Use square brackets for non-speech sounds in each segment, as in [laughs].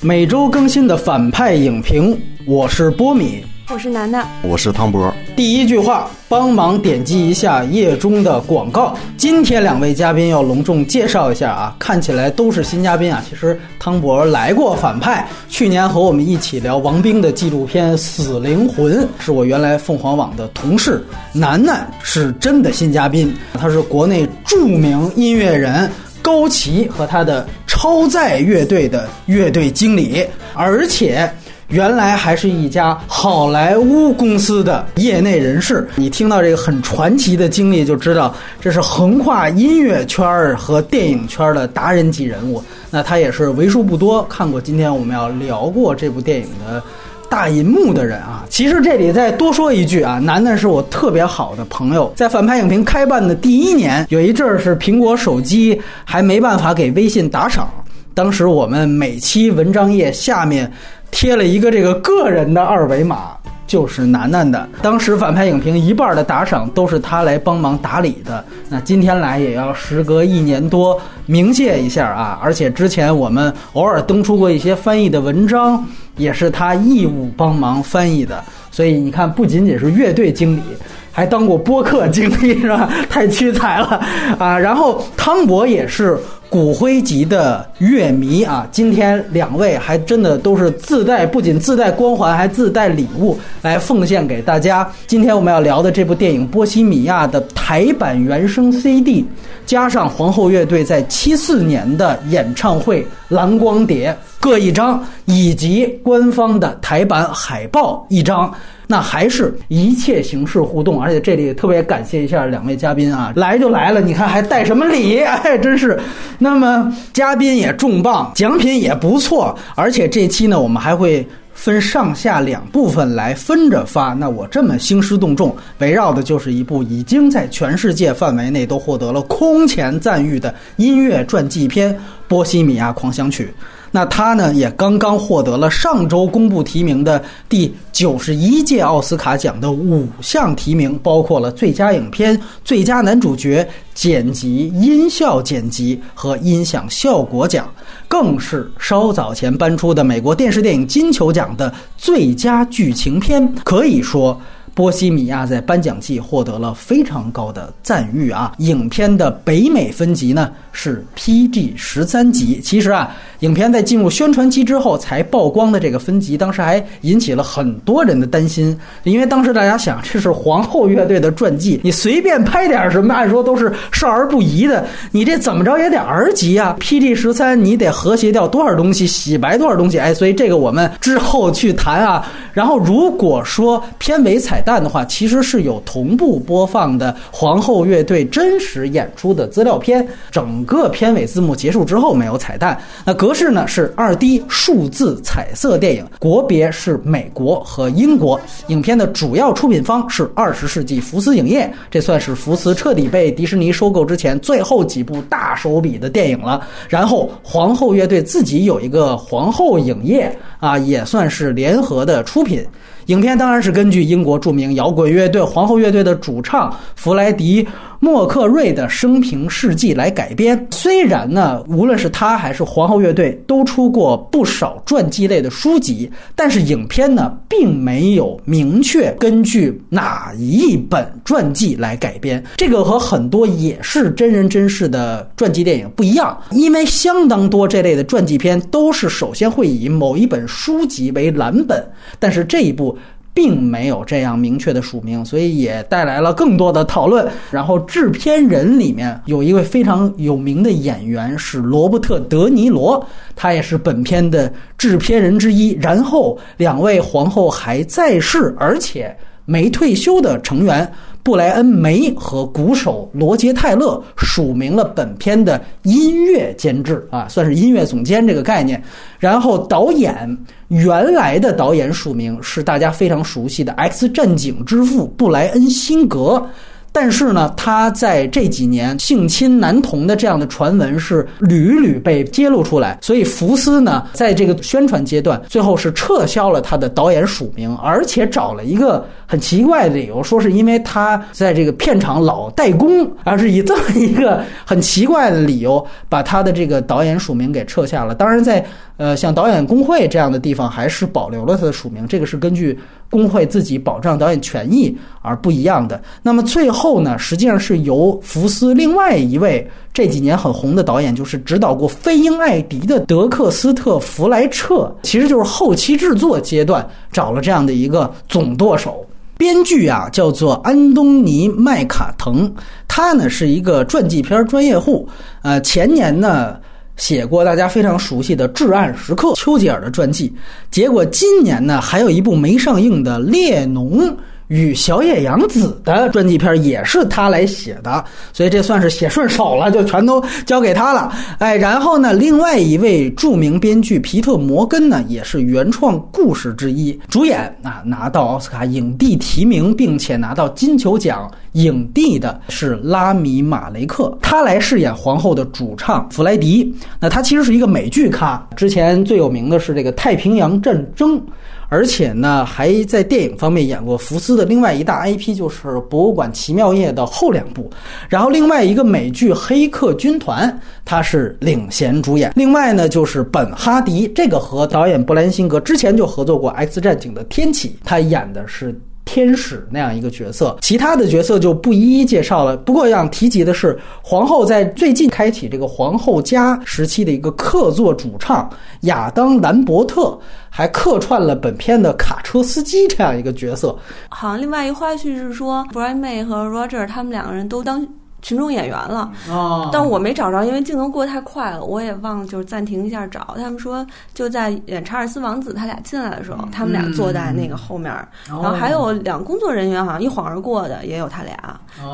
每周更新的反派影评，我是波米，我是楠楠，我是汤博。第一句话，帮忙点击一下页中的广告。今天两位嘉宾要隆重介绍一下啊，看起来都是新嘉宾啊。其实汤博来过反派，去年和我们一起聊王兵的纪录片《死灵魂》，是我原来凤凰网的同事。楠楠是真的新嘉宾，他是国内著名音乐人。高旗和他的超载乐队的乐队经理，而且原来还是一家好莱坞公司的业内人士。你听到这个很传奇的经历，就知道这是横跨音乐圈和电影圈的达人级人物。那他也是为数不多看过今天我们要聊过这部电影的。大银幕的人啊，其实这里再多说一句啊，楠楠是我特别好的朋友，在反派影评开办的第一年，有一阵儿是苹果手机还没办法给微信打赏，当时我们每期文章页下面贴了一个这个个人的二维码。就是楠楠的，当时反派影评一半的打赏都是他来帮忙打理的。那今天来也要时隔一年多鸣谢一下啊！而且之前我们偶尔登出过一些翻译的文章，也是他义务帮忙翻译的。所以你看，不仅仅是乐队经理。还当过播客经理是吧？太屈才了 [laughs] 啊！然后汤博也是骨灰级的乐迷啊！今天两位还真的都是自带，不仅自带光环，还自带礼物来奉献给大家。今天我们要聊的这部电影《波西米亚》的台版原声 CD，加上皇后乐队在七四年的演唱会蓝光碟各一张，以及官方的台版海报一张。那还是一切形式互动，而且这里特别感谢一下两位嘉宾啊，来就来了，你看还带什么礼？[laughs] 哎，真是。那么嘉宾也重磅，奖品也不错，而且这期呢，我们还会分上下两部分来分着发。那我这么兴师动众，围绕的就是一部已经在全世界范围内都获得了空前赞誉的音乐传记片《波西米亚狂想曲》。那他呢，也刚刚获得了上周公布提名的第九十一届奥斯卡奖的五项提名，包括了最佳影片、最佳男主角、剪辑、音效剪辑和音响效果奖，更是稍早前颁出的美国电视电影金球奖的最佳剧情片。可以说。波西米亚在颁奖季获得了非常高的赞誉啊！影片的北美分级呢是 PG 十三级。其实啊，影片在进入宣传期之后才曝光的这个分级，当时还引起了很多人的担心，因为当时大家想，这是皇后乐队的传记，你随便拍点什么，按说都是少儿不宜的，你这怎么着也得 R 级啊！PG 十三，你得和谐掉多少东西，洗白多少东西？哎，所以这个我们之后去谈啊。然后如果说片尾彩。但的话，其实是有同步播放的皇后乐队真实演出的资料片。整个片尾字幕结束之后没有彩蛋。那格式呢是二 D 数字彩色电影，国别是美国和英国。影片的主要出品方是二十世纪福斯影业，这算是福斯彻底被迪士尼收购之前最后几部大手笔的电影了。然后皇后乐队自己有一个皇后影业啊，也算是联合的出品。影片当然是根据英国著名摇滚乐队皇后乐队的主唱弗莱迪。莫克瑞的生平事迹来改编，虽然呢，无论是他还是皇后乐队都出过不少传记类的书籍，但是影片呢，并没有明确根据哪一本传记来改编。这个和很多也是真人真事的传记电影不一样，因为相当多这类的传记片都是首先会以某一本书籍为蓝本，但是这一部。并没有这样明确的署名，所以也带来了更多的讨论。然后制片人里面有一位非常有名的演员是罗伯特·德尼罗，他也是本片的制片人之一。然后两位皇后还在世，而且没退休的成员。布莱恩·梅和鼓手罗杰·泰勒署名了本片的音乐监制啊，算是音乐总监这个概念。然后导演原来的导演署名是大家非常熟悉的《X 战警》之父布莱恩·辛格。但是呢，他在这几年性侵男童的这样的传闻是屡屡被揭露出来，所以福斯呢，在这个宣传阶段，最后是撤销了他的导演署名，而且找了一个很奇怪的理由，说是因为他在这个片场老代工，而是以这么一个很奇怪的理由把他的这个导演署名给撤下了。当然，在呃像导演工会这样的地方，还是保留了他的署名，这个是根据。工会自己保障导演权益而不一样的。那么最后呢，实际上是由福斯另外一位这几年很红的导演，就是指导过《飞鹰艾迪》的德克斯特·弗莱彻，其实就是后期制作阶段找了这样的一个总舵手。编剧啊，叫做安东尼·麦卡腾，他呢是一个传记片专业户。呃，前年呢。写过大家非常熟悉的《至暗时刻》丘吉尔的传记，结果今年呢还有一部没上映的《列侬》。与小野洋子的传记片也是他来写的，所以这算是写顺手了，就全都交给他了。哎，然后呢，另外一位著名编剧皮特·摩根呢，也是原创故事之一主演啊，拿到奥斯卡影帝提名，并且拿到金球奖影帝的是拉米·马雷克，他来饰演皇后的主唱弗莱迪。那他其实是一个美剧咖，之前最有名的是这个《太平洋战争》。而且呢，还在电影方面演过福斯的另外一大 IP，就是《博物馆奇妙夜》的后两部。然后另外一个美剧《黑客军团》，他是领衔主演。另外呢，就是本哈迪，这个和导演布兰辛格之前就合作过《X 战警》的天启，他演的是。天使那样一个角色，其他的角色就不一一介绍了。不过要提及的是，皇后在最近开启这个皇后家时期的一个客座主唱亚当兰伯特，还客串了本片的卡车司机这样一个角色。好像另外一个花絮是说，Brian May 和 Roger 他们两个人都当。群众演员了，但我没找着，因为镜头过得太快了，我也忘了就是暂停一下找。他们说就在演查尔斯王子他俩进来的时候，他们俩坐在那个后面，然后还有两个工作人员好像一晃而过的也有他俩，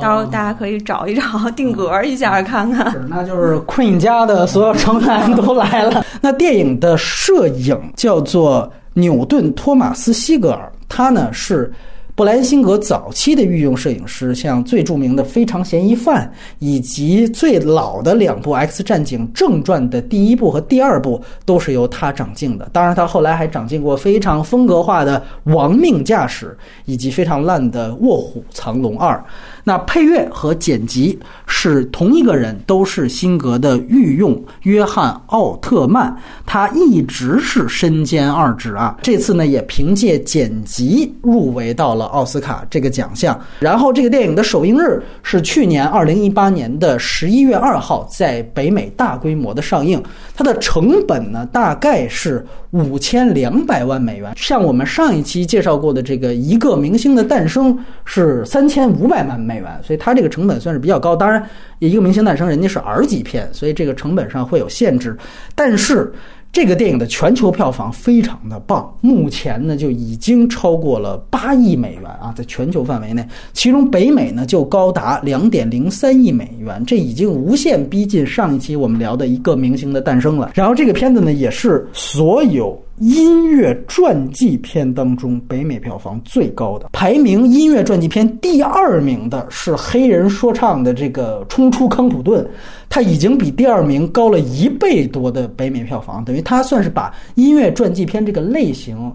到时候大家可以找一找定格一下看看。是，那就是 Queen 家的所有成员都来了。[laughs] 那电影的摄影叫做纽顿·托马斯·西格尔，他呢是。布兰辛格早期的御用摄影师，像最著名的《非常嫌疑犯》，以及最老的两部《X 战警》正传的第一部和第二部，都是由他掌镜的。当然，他后来还掌镜过非常风格化的《亡命驾驶》，以及非常烂的《卧虎藏龙二》。那配乐和剪辑是同一个人，都是辛格的御用约翰·奥特曼，他一直是身兼二职啊。这次呢，也凭借剪辑入围到了奥斯卡这个奖项。然后，这个电影的首映日是去年二零一八年的十一月二号，在北美大规模的上映。它的成本呢，大概是五千两百万美元。像我们上一期介绍过的这个《一个明星的诞生》是三千五百万美美元。所以它这个成本算是比较高。当然，一个明星诞生，人家是 R 级片，所以这个成本上会有限制。但是，这个电影的全球票房非常的棒，目前呢就已经超过了八亿美元啊，在全球范围内，其中北美呢就高达两点零三亿美元，这已经无限逼近上一期我们聊的一个明星的诞生了。然后这个片子呢也是所有。音乐传记片当中，北美票房最高的排名，音乐传记片第二名的是黑人说唱的这个《冲出康普顿》，它已经比第二名高了一倍多的北美票房，等于它算是把音乐传记片这个类型。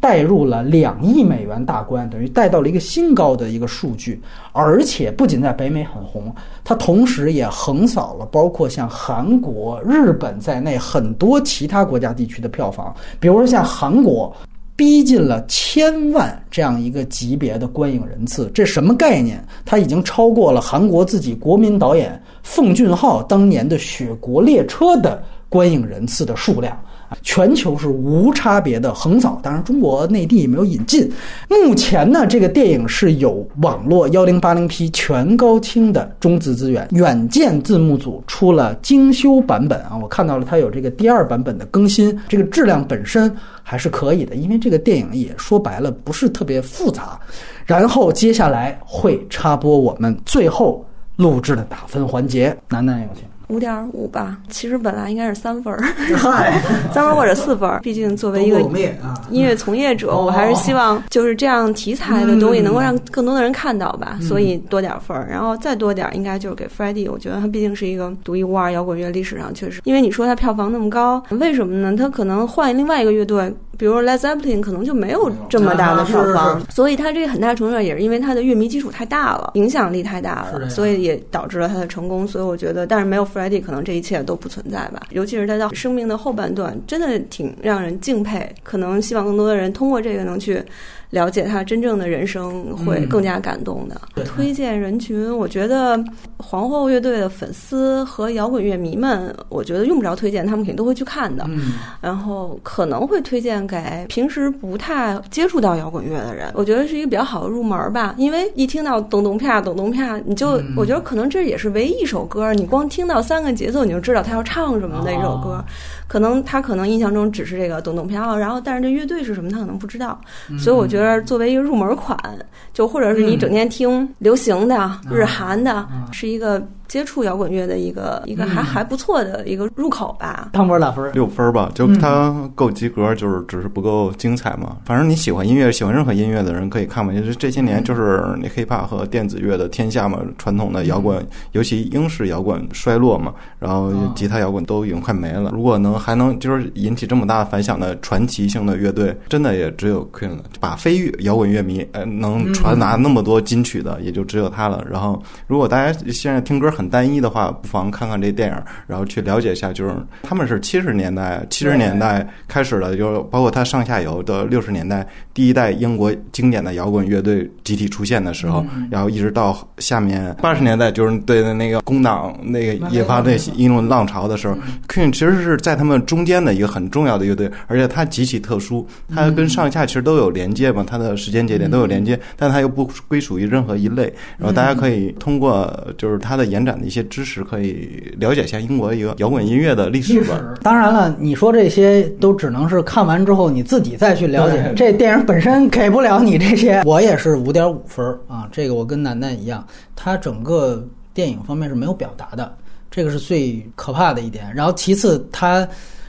带入了两亿美元大关，等于带到了一个新高的一个数据，而且不仅在北美很红，它同时也横扫了包括像韩国、日本在内很多其他国家地区的票房。比如说像韩国，逼近了千万这样一个级别的观影人次，这什么概念？它已经超过了韩国自己国民导演奉俊昊当年的《雪国列车》的观影人次的数量。全球是无差别的横扫，当然中国内地也没有引进。目前呢，这个电影是有网络幺零八零 P 全高清的中字资源，远见字幕组出了精修版本啊，我看到了它有这个第二版本的更新，这个质量本身还是可以的，因为这个电影也说白了不是特别复杂。然后接下来会插播我们最后录制的打分环节，楠楠有请。五点五吧，其实本来应该是三分儿，[laughs] [laughs] 三分或者四分儿。毕竟作为一个音乐从业者，我还是希望就是这样题材的东西能够让更多的人看到吧，所以多点分儿。然后再多点儿，应该就是给 Freddie。我觉得他毕竟是一个独一无二摇滚乐历史上确实，因为你说他票房那么高，为什么呢？他可能换另外一个乐队。比如 Led Zeppelin 可能就没有这么大的票房，所以它这个很大程度上也是因为它的乐迷基础太大了，影响力太大了，所以也导致了它的成功。所以我觉得，但是没有可能这一切都不存在吧。尤其是他到生命的后半段，真的挺让人敬佩。可能希望更多的人通过这个能去。了解他真正的人生会更加感动的。推荐人群，我觉得皇后乐队的粉丝和摇滚乐迷们，我觉得用不着推荐，他们肯定都会去看的。然后可能会推荐给平时不太接触到摇滚乐的人，我觉得是一个比较好的入门吧。因为一听到咚咚啪咚咚啪，你就我觉得可能这也是唯一一首歌，你光听到三个节奏你就知道他要唱什么的一首歌。可能他可能印象中只是这个咚咚飘，然后但是这乐队是什么他可能不知道，所以我觉得作为一个入门款，就或者是你整天听流行的、日韩的，是一个。接触摇滚乐的一个一个还还不错的一个入口吧。汤博打分六分吧，就它够及格，就是只是不够精彩嘛。反正你喜欢音乐，喜欢任何音乐的人可以看嘛。就是这些年就是那 hiphop 和电子乐的天下嘛，传统的摇滚，尤其英式摇滚衰落嘛，然后吉他摇滚都已经快没了。如果能还能就是引起这么大反响的传奇性的乐队，真的也只有 Queen 了。把非摇滚乐迷呃能传达那么多金曲的，也就只有他了。然后如果大家现在听歌。很单一的话，不妨看看这电影，然后去了解一下。就是他们是七十年代、七十年代开始的，就是包括它上下游的六十年代第一代英国经典的摇滚乐队集体出现的时候，然后一直到下面八十年代，就是对那个工党那个引发那英伦浪潮的时候，Queen 其实是在他们中间的一个很重要的乐队，而且它极其特殊，它跟上下其实都有连接嘛，它的时间节点都有连接，但它又不归属于任何一类。然后大家可以通过就是它的延展。的一些知识可以了解一下英国一个摇滚音乐的历史。当然了，你说这些都只能是看完之后你自己再去了解。这电影本身给不了你这些。我也是五点五分啊，这个我跟楠楠一样，它整个电影方面是没有表达的，这个是最可怕的一点。然后其次，它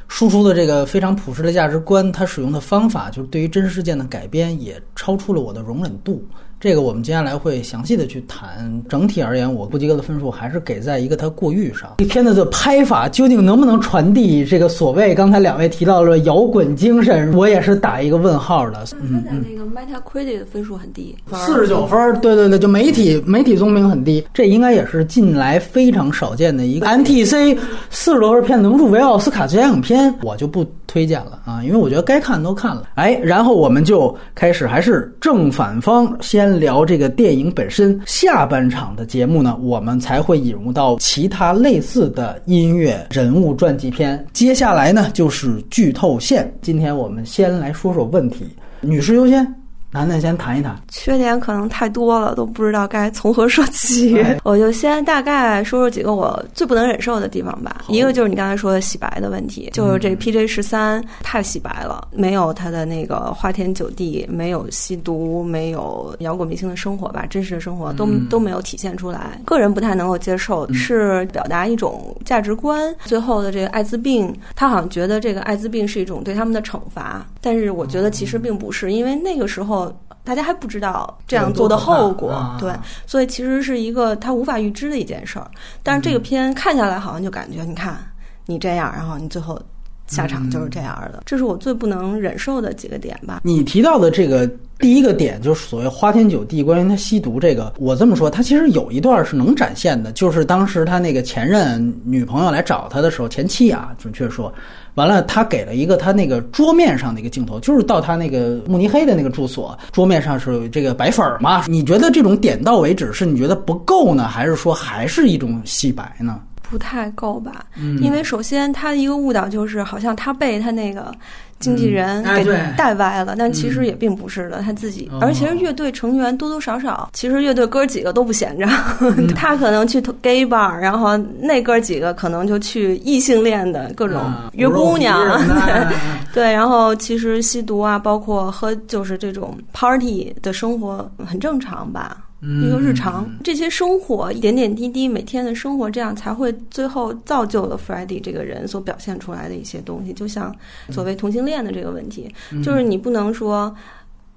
输出的这个非常朴实的价值观，它使用的方法就是对于真实事件的改编，也超出了我的容忍度。这个我们接下来会详细的去谈。整体而言，我不及格的分数还是给在一个它过誉上。这片子的拍法究竟能不能传递这个所谓刚才两位提到了摇滚精神，我也是打一个问号的。嗯嗯。那个 Metacritic 的分数很低，四十九分。对对对，就媒体媒体综评很低，这应该也是近来非常少见的一个 NTC 四十多分片能入围奥斯卡最佳影片，我就不推荐了啊，因为我觉得该看都看了。哎，然后我们就开始，还是正反方先。聊这个电影本身，下半场的节目呢，我们才会引入到其他类似的音乐人物传记片。接下来呢，就是剧透线。今天我们先来说说问题，女士优先。楠楠先谈一谈，缺点可能太多了，都不知道该从何说起。[laughs] 我就先大概说说几个我最不能忍受的地方吧。一个就是你刚才说的洗白的问题，就是这 P J 十三太洗白了，没有他的那个花天酒地，没有吸毒，没有摇滚明星的生活吧，真实的生活都都没有体现出来。个人不太能够接受，是表达一种价值观。最后的这个艾滋病，他好像觉得这个艾滋病是一种对他们的惩罚，但是我觉得其实并不是，因为那个时候。大家还不知道这样做的后果，对，所以其实是一个他无法预知的一件事儿。但是这个片看下来，好像就感觉，你看你这样，然后你最后下场就是这样的，这是我最不能忍受的几个点吧。你提到的这个。第一个点就是所谓花天酒地，关于他吸毒这个，我这么说，他其实有一段是能展现的，就是当时他那个前任女朋友来找他的时候，前妻啊，准确说，完了他给了一个他那个桌面上的一个镜头，就是到他那个慕尼黑的那个住所，桌面上是有这个白粉儿嘛？你觉得这种点到为止是你觉得不够呢，还是说还是一种洗白呢？不太够吧？因为首先他的一个误导就是好像他被他那个。经纪人给带歪了，但其实也并不是的，他自己。而且乐队成员多多少少，其实乐队哥几个都不闲着，[laughs] 他可能去 gay bar，然后那哥几个可能就去异性恋的各种约姑娘，[laughs] 对，然后其实吸毒啊，包括喝，就是这种 party 的生活很正常吧。一个日常，这些生活点点滴滴，每天的生活，这样才会最后造就了 Freddie 这个人所表现出来的一些东西。就像所谓同性恋的这个问题，就是你不能说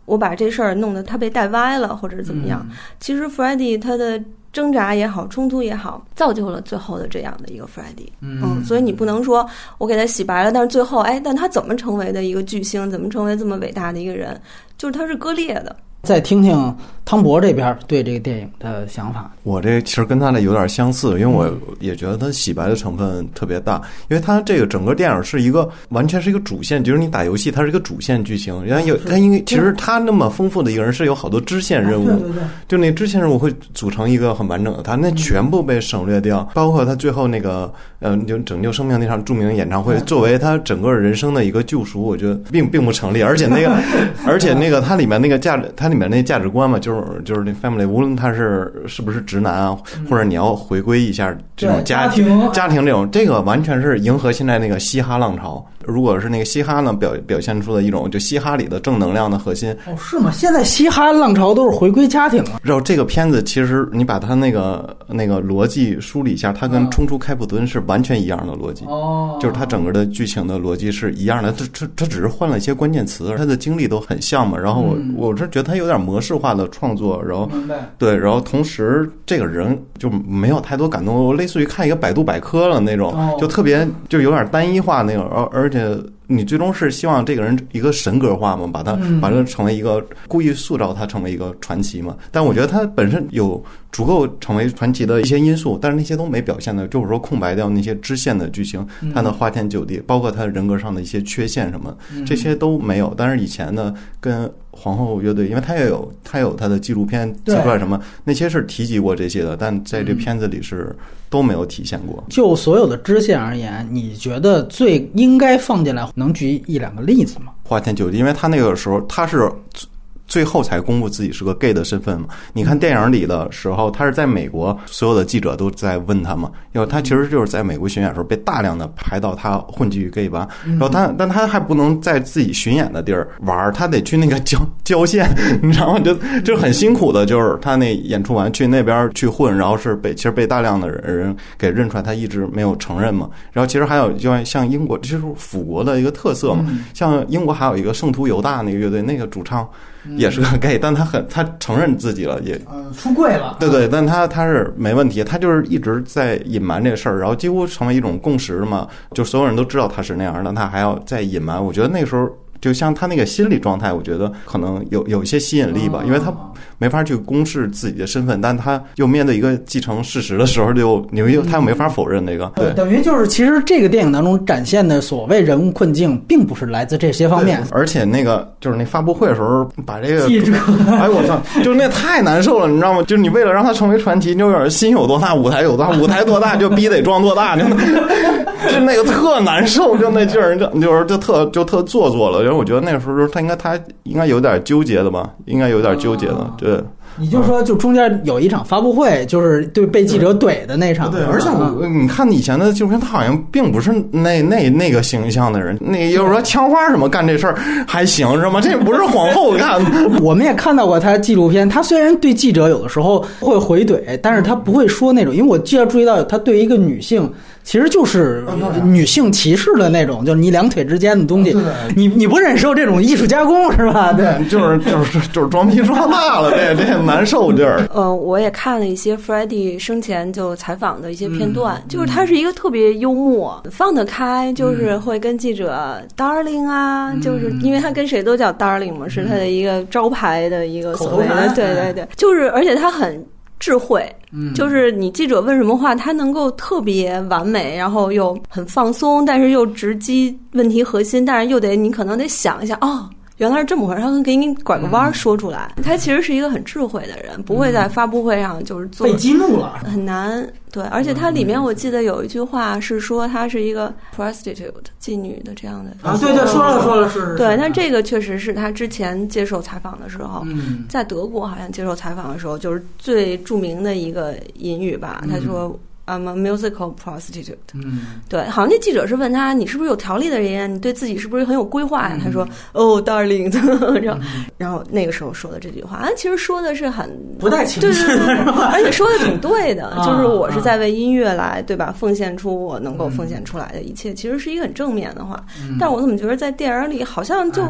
我把这事儿弄得他被带歪了，或者怎么样。其实 Freddie 他的挣扎也好，冲突也好，造就了最后的这样的一个 Freddie。嗯，所以你不能说我给他洗白了，但是最后，哎，但他怎么成为的一个巨星？怎么成为这么伟大的一个人？就是他是割裂的。再听听汤博这边对这个电影的想法。我这其实跟他的有点相似，因为我也觉得他洗白的成分特别大，因为他这个整个电影是一个完全是一个主线，就是你打游戏，它是一个主线剧情。然后有他，因为其实他那么丰富的一个人是有好多支线任务，就那支线任务会组成一个很完整的。他那全部被省略掉，包括他最后那个呃，就拯救生命那场著名的演唱会，作为他整个人生的一个救赎，我觉得并并不成立。而且那个，[laughs] 而且那个它里面那个价值，它里面那价值观嘛，就是就是那 family，无论他是是不是直男啊，或者你要回归一下这种家庭家庭这种，这个完全是迎合现在那个嘻哈浪潮。如果是那个嘻哈呢，表表现出的一种就嘻哈里的正能量的核心。哦，是吗？现在嘻哈浪潮都是回归家庭了。然后这个片子其实你把它那个那个逻辑梳理一下，它跟《冲出开普敦》是完全一样的逻辑。哦，就是它整个的剧情的逻辑是一样的，它它它只是换了一些关键词，它的经历都很像嘛。然后我我是觉得它有点模式化的创作，然后对，然后同时这个人就没有太多感动，类似于看一个百度百科了那种，就特别就有点单一化那种，而而且。你最终是希望这个人一个神格化嘛？把他把他成为一个故意塑造他成为一个传奇嘛？但我觉得他本身有足够成为传奇的一些因素，但是那些都没表现的，就是说空白掉那些支线的剧情，他的花天酒地，包括他人格上的一些缺陷什么，这些都没有。但是以前呢，跟皇后乐队，因为他也有他有他的纪录片自传什么，那些是提及过这些的，但在这片子里是。都没有体现过。就所有的支线而言，你觉得最应该放进来，能举一两个例子吗？花天酒地，因为他那个时候他是。最后才公布自己是个 gay 的身份嘛？你看电影里的时候，他是在美国，所有的记者都在问他嘛，因为他其实就是在美国巡演的时候被大量的拍到他混迹于 gay 吧，然后他但他还不能在自己巡演的地儿玩，他得去那个郊郊县，[laughs] 你知道吗？就就很辛苦的，就是他那演出完去那边去混，然后是被其实被大量的人给认出来，他一直没有承认嘛。然后其实还有就像英国，就是腐国的一个特色嘛，像英国还有一个圣徒犹大那个乐队，那个主唱。也是个 gay，但他很他承认自己了，也出柜了。对对，但他他是没问题，他就是一直在隐瞒这个事儿，然后几乎成为一种共识嘛，就所有人都知道他是那样的，他还要再隐瞒。我觉得那个时候。就像他那个心理状态，我觉得可能有有一些吸引力吧，因为他没法去公示自己的身份，但他又面对一个继承事实的时候，就你又他又没法否认那个。对，等于就是其实这个电影当中展现的所谓人物困境，并不是来自这些方面。而且那个就是那发布会的时候，把这个记者，[laughs] 哎我操，就那太难受了，你知道吗？就是你为了让他成为传奇，就有点心有多大，舞台有多大，舞台多大就逼得装多大，就 [laughs] 就那个特难受，就那劲儿，就就是就特就特做作了。我觉得那个时候他应该他应该有点纠结的吧，应该有点纠结的。对，你就说就中间有一场发布会，就是对被记者怼的那场。对，而且我你看以前的纪录片，他好像并不是那那那个形象的人。那就是说枪花什么干这事儿还行是吗？这不是皇后干。[laughs] 我们也看到过他纪录片，他虽然对记者有的时候会回怼，但是他不会说那种。因为我记得注意到他对一个女性。其实就是女性歧视的那种，就是你两腿之间的东西，你你不忍受这种艺术加工是吧？对，就是就是 [laughs] 就是装逼装大了，这这难受劲儿。呃，我也看了一些 Freddie 生前就采访的一些片段，就是他是一个特别幽默、放得开，就是会跟记者 Darling 啊，就是因为他跟谁都叫 Darling 嘛，是他的一个招牌的一个所谓的，对对对，就是而且他很。智慧，就是你记者问什么话，他能够特别完美，然后又很放松，但是又直击问题核心，但是又得你可能得想一下哦。原来是这么回事，他能给你拐个弯说出来。他其实是一个很智慧的人，不会在发布会上就是做被激怒了，很难。对，而且他里面我记得有一句话是说他是一个 prostitute 妓女的这样的啊，对对，说了说了是。对，但这个确实是他之前接受采访的时候，在德国好像接受采访的时候，就是最著名的一个引语吧。他说。I'm a musical prostitute。嗯，对，好像那记者是问他，你是不是有条理的人？你对自己是不是很有规划呀？他说，哦，darling，[laughs] 然后然后那个时候说的这句话，啊，其实说的是很不带情绪对对对？而且说的挺对的，啊就是我是在为音乐来，对吧？奉献出我能够奉献出来的一切，其实是一个很正面的话。但我怎么觉得在电影里好像就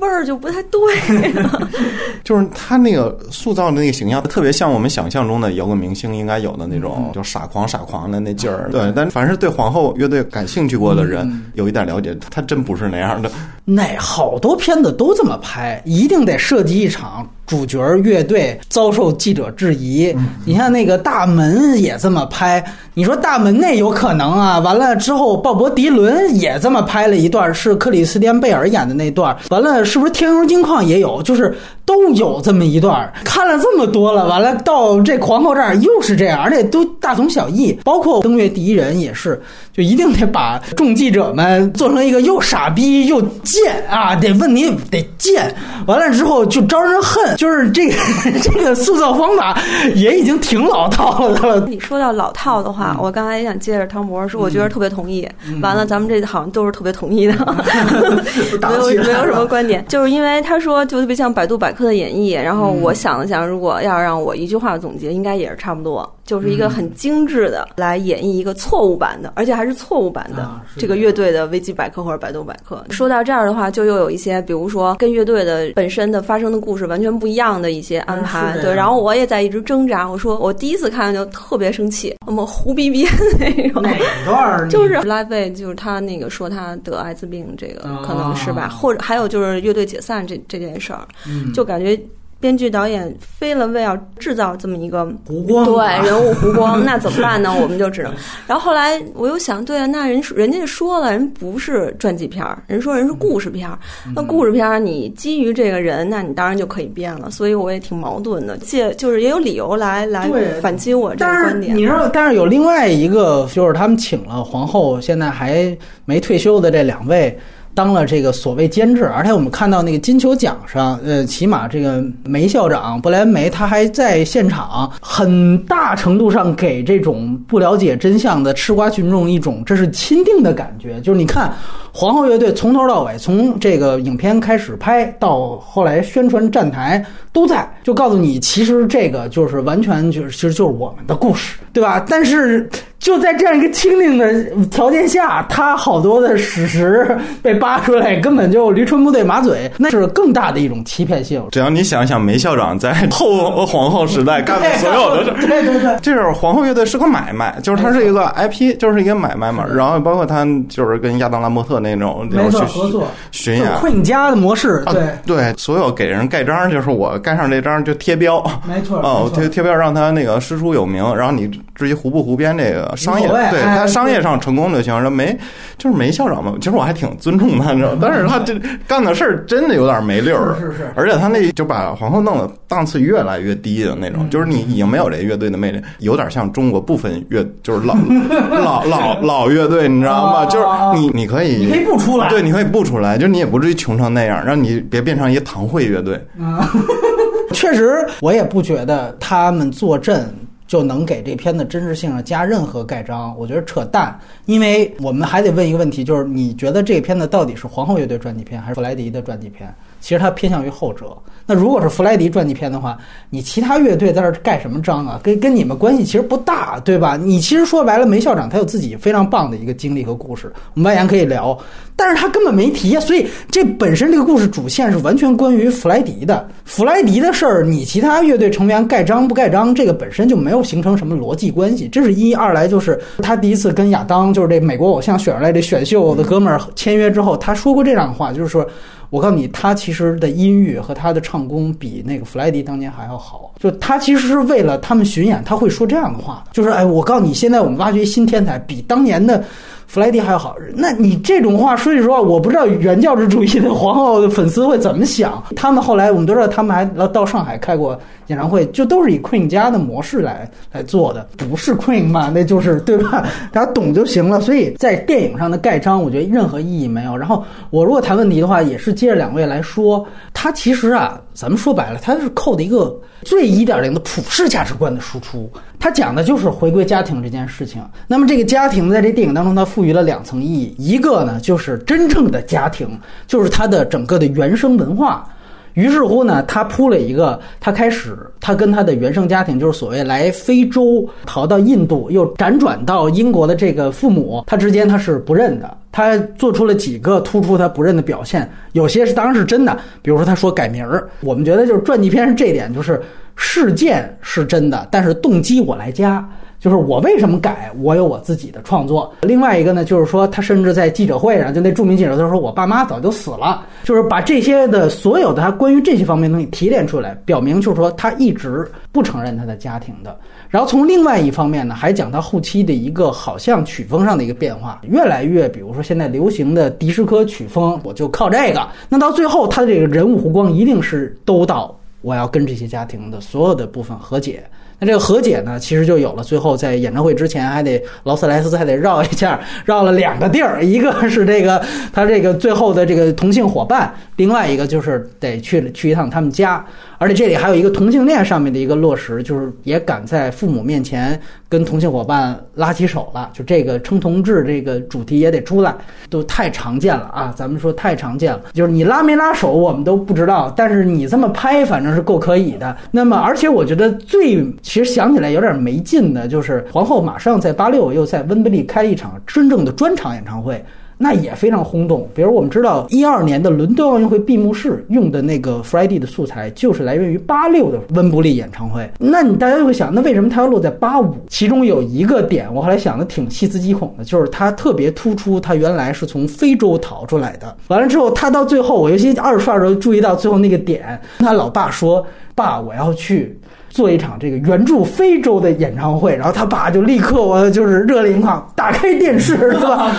味儿就不太对了？[laughs] 就是他那个塑造的那个形象，特别像我们想象中的摇滚明星应该有的那种，就傻狂傻狂的那劲儿。对，但凡是对皇后乐队感兴趣过的人，有一点了解，他真不是那样的。那好多片子都这么拍，一定得设计一场主角乐队遭受记者质疑。你像那个大门也这么拍，你说大门那有可能啊？完了之后，鲍勃迪伦也这么拍了一段，是克里斯汀贝尔演的那段。完了，是不是天牛金矿也有？就是都有这么一段。看了这么多了，完了到这皇后这儿又是这样，而且都大同小异。包括登月第一人也是，就一定得把众记者们做成一个又傻逼又贱啊，得问你得贱，完了之后就招人恨，就是这个 [laughs] 这个塑造方法也已经挺老套的了。你说到老套的话，[laughs] 我刚才也想接着汤博说，我觉得特别同意。完了，咱们这好像都是特别同意的，[laughs] 没有没有什么观点，就是因为他说就特别像百度百科的演绎。然后我想了想，如果要让我一句话总结，应该也是差不多，就是一个很精致的来演绎一个错误版的，而且还是错误版的这个乐队的维基百科或者百度百科。说到这儿的话，就又有一些，比如说跟乐队的本身的发生的故事完全不一样的一些安排。对，然后我也在一直挣扎。我说我第一次看就特别生气，那么胡逼逼那种。哪段 [laughs] 就是 Live Aid，就是他那个说他得艾滋病，这个啊可能是吧，或者还有就是乐队解散这这件事儿，嗯就感觉编剧导演非了为要制造这么一个湖光对人物湖光，[laughs] 那怎么办呢？我们就只能。然后后来我又想，对啊，那人人家说了，人不是传记片儿，人说人是故事片儿。那故事片儿，你基于这个人，那你当然就可以变了。所以我也挺矛盾的，借就是也有理由来来反击我这个观点。你知道，但是有另外一个，就是他们请了皇后，现在还没退休的这两位。当了这个所谓监制，而且我们看到那个金球奖上，呃，起码这个梅校长布莱恩梅他还在现场，很大程度上给这种不了解真相的吃瓜群众一种这是钦定的感觉。就是你看，皇后乐队从头到尾，从这个影片开始拍到后来宣传站台都在，就告诉你，其实这个就是完全就是其实就是我们的故事，对吧？但是就在这样一个清静的条件下，他好多的史实被扒出来，根本就驴唇不对马嘴，那是更大的一种欺骗性。只要你想想梅校长在后皇后时代干的所有的事，对对对。这是皇后乐队是个买卖，就是它是一个 IP，就是一个买卖嘛。然后包括他就是跟亚当拉莫特那种那没错合作巡演。Queen 家的模式，啊对，对，所有给人盖章，就是我盖上这章就贴标，没错哦，贴贴标让他那个师出有名，然后你至于胡不胡编这个商业，对哎他商业上成功就行。说没就是没校长嘛，其实我还挺尊重他，你知道，但是他这干的事儿真的有点没溜儿，是是是。而且他那就把皇后弄得档次越来越低的那种，嗯。就是你已经没有这乐队的魅力，有点像中国部分乐，就是老 [laughs] 老老老乐队，你知道吗？哦。就是你你可以你可以不出来对，你可以不出来，就是你也不至于穷成那样，让你别变成一个堂会乐队啊。[laughs] 确实，我也不觉得他们坐镇就能给这片的真实性上加任何盖章，我觉得扯淡。因为我们还得问一个问题，就是你觉得这个片子到底是皇后乐队传记片还是弗莱迪的传记片？其实它偏向于后者。那如果是弗莱迪传记片的话，你其他乐队在这儿盖什么章啊？跟跟你们关系其实不大，对吧？你其实说白了，梅校长他有自己非常棒的一个经历和故事，我们外延可以聊，但是他根本没提啊。所以这本身这个故事主线是完全关于弗莱迪的。弗莱迪的事儿，你其他乐队成员盖章不盖章，这个本身就没有形成什么逻辑关系。这是一，二来就是他第一次跟亚当，就是这美国偶像选出来这选秀的哥们儿签约之后，他说过这样的话，就是说。我告诉你，他其实的音域和他的唱功比那个弗莱迪当年还要好。就他其实是为了他们巡演，他会说这样的话的，就是哎，我告诉你，现在我们挖掘新天才，比当年的弗莱迪还好。那你这种话，说句实话，我不知道原教旨主义的皇后的粉丝会怎么想。他们后来我们都知道，他们还到上海开过演唱会，就都是以 Queen 家的模式来来做的，不是 Queen 嘛？那就是对吧？大家懂就行了。所以在电影上的盖章，我觉得任何意义没有。然后我如果谈问题的话，也是接着两位来说，他其实啊，咱们说白了，他是扣的一个最一点零的普世价值观的输出。他讲的就是回归家庭这件事情。那么这个家庭在这电影当中，它赋予了两层意义，一个呢就是真正的家庭，就是它的整个的原生文化。于是乎呢，他铺了一个，他开始，他跟他的原生家庭，就是所谓来非洲逃到印度，又辗转到英国的这个父母，他之间他是不认的。他做出了几个突出他不认的表现，有些是当然是真的，比如说他说改名儿，我们觉得就是传记片是这点就是事件是真的，但是动机我来加。就是我为什么改？我有我自己的创作。另外一个呢，就是说他甚至在记者会上，就那著名记者都说我爸妈早就死了，就是把这些的所有的他关于这些方面东西提炼出来，表明就是说他一直不承认他的家庭的。然后从另外一方面呢，还讲他后期的一个好像曲风上的一个变化，越来越，比如说现在流行的迪斯科曲风，我就靠这个。那到最后，他的这个人物弧光一定是都到我要跟这些家庭的所有的部分和解。那这个和解呢，其实就有了。最后在演唱会之前，还得劳斯莱斯还得绕一下，绕了两个地儿，一个是这个他这个最后的这个同性伙伴，另外一个就是得去去一趟他们家。而且这里还有一个同性恋上面的一个落实，就是也敢在父母面前跟同性伙伴拉起手了，就这个称同志这个主题也得出来，都太常见了啊！咱们说太常见了，就是你拉没拉手我们都不知道，但是你这么拍反正是够可以的。那么，而且我觉得最其实想起来有点没劲的，就是皇后马上在八六又在温布利开一场真正的专场演唱会。那也非常轰动。比如我们知道，一二年的伦敦奥运会闭幕式用的那个 Friday 的素材，就是来源于八六的温布利演唱会。那你大家就会想，那为什么它要落在八五？其中有一个点，我后来想的挺细思极恐的，就是它特别突出，它原来是从非洲逃出来的。完了之后，他到最后，我尤其二刷的时候注意到最后那个点，他老爸说：“爸，我要去。”做一场这个援助非洲的演唱会，然后他爸就立刻我就是热泪盈眶，打开电视 [laughs] 是吧？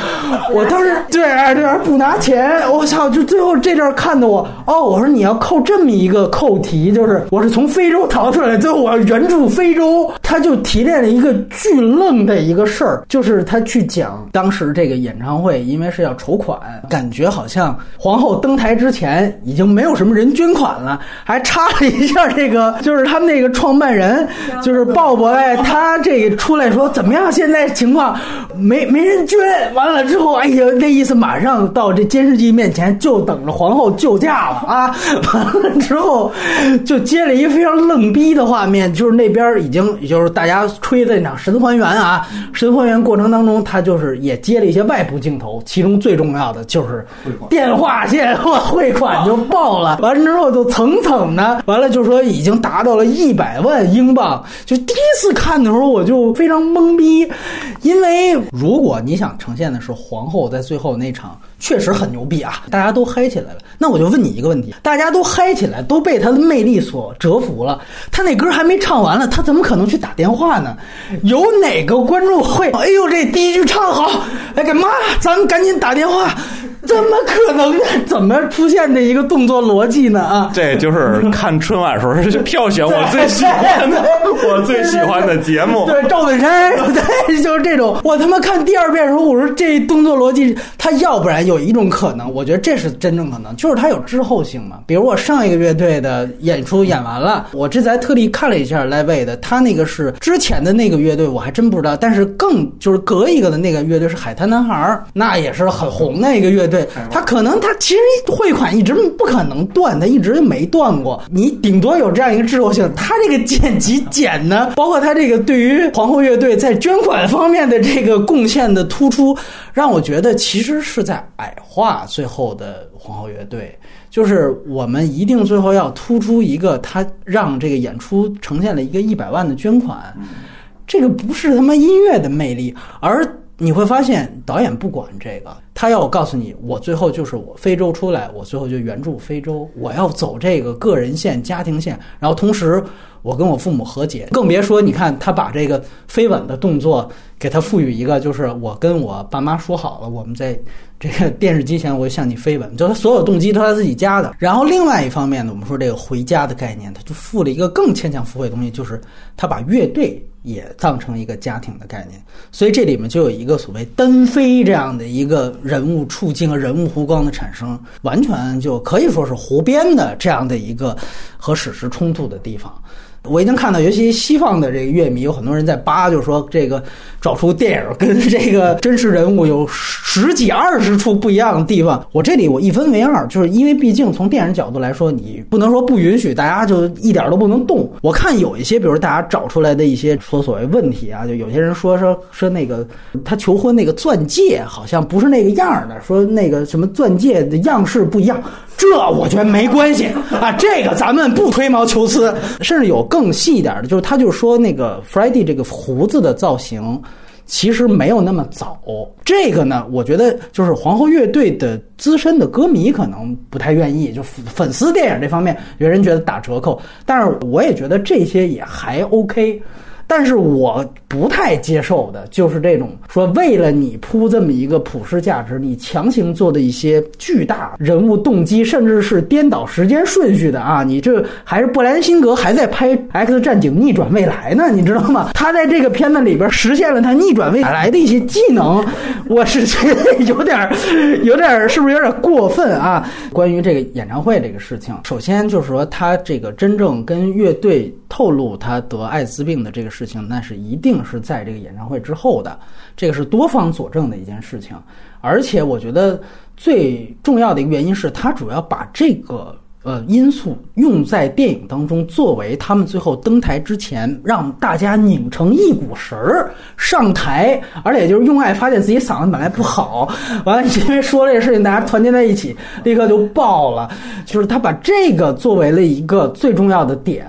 我当时对对不拿钱，我操！就最后这段看的我哦，我说你要扣这么一个扣题，就是我是从非洲逃出来，最后我要援助非洲，他就提炼了一个巨愣的一个事儿，就是他去讲当时这个演唱会，因为是要筹款，感觉好像皇后登台之前已经没有什么人捐款了，还插了一下这个，就是他们那个。创办人 [laughs] 就是鲍勃哎，[laughs] 他这个出来说怎么样？现在情况没没人捐，完了之后，哎呀，那意思马上到这监视器面前，就等着皇后救驾了啊！[laughs] 完了之后，就接了一个非常愣逼的画面，就是那边已经就是大家吹的那场神还原啊，神还原过程当中，他就是也接了一些外部镜头，其中最重要的就是电话线汇款就爆了，完了之后就层层的，完了就是说已经达到了一百。百万英镑，就第一次看的时候我就非常懵逼，因为如果你想呈现的是皇后在最后那场确实很牛逼啊，大家都嗨起来了，那我就问你一个问题：大家都嗨起来，都被她的魅力所折服了，她那歌还没唱完了，她怎么可能去打电话呢？有哪个观众会？哎呦，这第一句唱好，哎，干妈，咱们赶紧打电话。怎么可能呢？怎么出现这一个动作逻辑呢？啊，这就是看春晚时候是票选我最喜欢的，[laughs] 我最喜欢的节目。[laughs] 对，赵本山，[laughs] 对，就是这种。我他妈看第二遍的时候，我说这动作逻辑，他要不然有一种可能，我觉得这是真正可能，就是他有滞后性嘛。比如我上一个乐队的演出演完了，我这才特地看了一下 Live 的，他那个是之前的那个乐队，我还真不知道。但是更就是隔一个的那个乐队是海滩男孩，那也是很红的一个乐。队他可能他其实汇款一直不可能断，他一直没断过。你顶多有这样一个滞后性。他这个剪辑剪呢，[laughs] 包括他这个对于皇后乐队在捐款方面的这个贡献的突出，让我觉得其实是在矮化最后的皇后乐队。就是我们一定最后要突出一个，他让这个演出呈现了一个一百万的捐款，这个不是他妈音乐的魅力，而。你会发现导演不管这个，他要我告诉你，我最后就是我非洲出来，我最后就援助非洲，我要走这个个人线、家庭线，然后同时我跟我父母和解，更别说你看他把这个飞吻的动作给他赋予一个，就是我跟我爸妈说好了，我们在这个电视机前我就向你飞吻，就他所有动机都是他自己加的。然后另外一方面呢，我们说这个回家的概念，他就附了一个更牵强附会的东西，就是他把乐队。也当成一个家庭的概念，所以这里面就有一个所谓单飞这样的一个人物处境和人物弧光的产生，完全就可以说是胡编的这样的一个和史实冲突的地方。我已经看到，尤其西方的这个乐迷有很多人在扒，就是说这个找出电影跟这个真实人物有十几二十处不一样的地方。我这里我一分为二，就是因为毕竟从电影角度来说，你不能说不允许大家就一点都不能动。我看有一些，比如大家找出来的一些说所谓问题啊，就有些人说说说那个他求婚那个钻戒好像不是那个样的，说那个什么钻戒的样式不一样。这我觉得没关系啊，这个咱们不吹毛求疵。甚至有更细一点的，就是他就说那个 f r e d d y 这个胡子的造型其实没有那么早。这个呢，我觉得就是皇后乐队的资深的歌迷可能不太愿意，就粉丝电影这方面有人觉得打折扣，但是我也觉得这些也还 OK。但是我不太接受的就是这种说为了你铺这么一个普世价值，你强行做的一些巨大人物动机，甚至是颠倒时间顺序的啊！你这还是布莱恩辛格还在拍《X 战警：逆转未来》呢，你知道吗？他在这个片子里边实现了他逆转未来的一些技能，我是觉得有点有点是不是有点过分啊？关于这个演唱会这个事情，首先就是说他这个真正跟乐队透露他得艾滋病的这个事。事情那是一定是在这个演唱会之后的，这个是多方佐证的一件事情，而且我觉得最重要的一个原因是他主要把这个呃因素用在电影当中，作为他们最后登台之前让大家拧成一股绳儿上台，而且就是用爱发现自己嗓子本来不好，完了因为说这个事情，大家团结在一起，立刻就爆了，就是他把这个作为了一个最重要的点，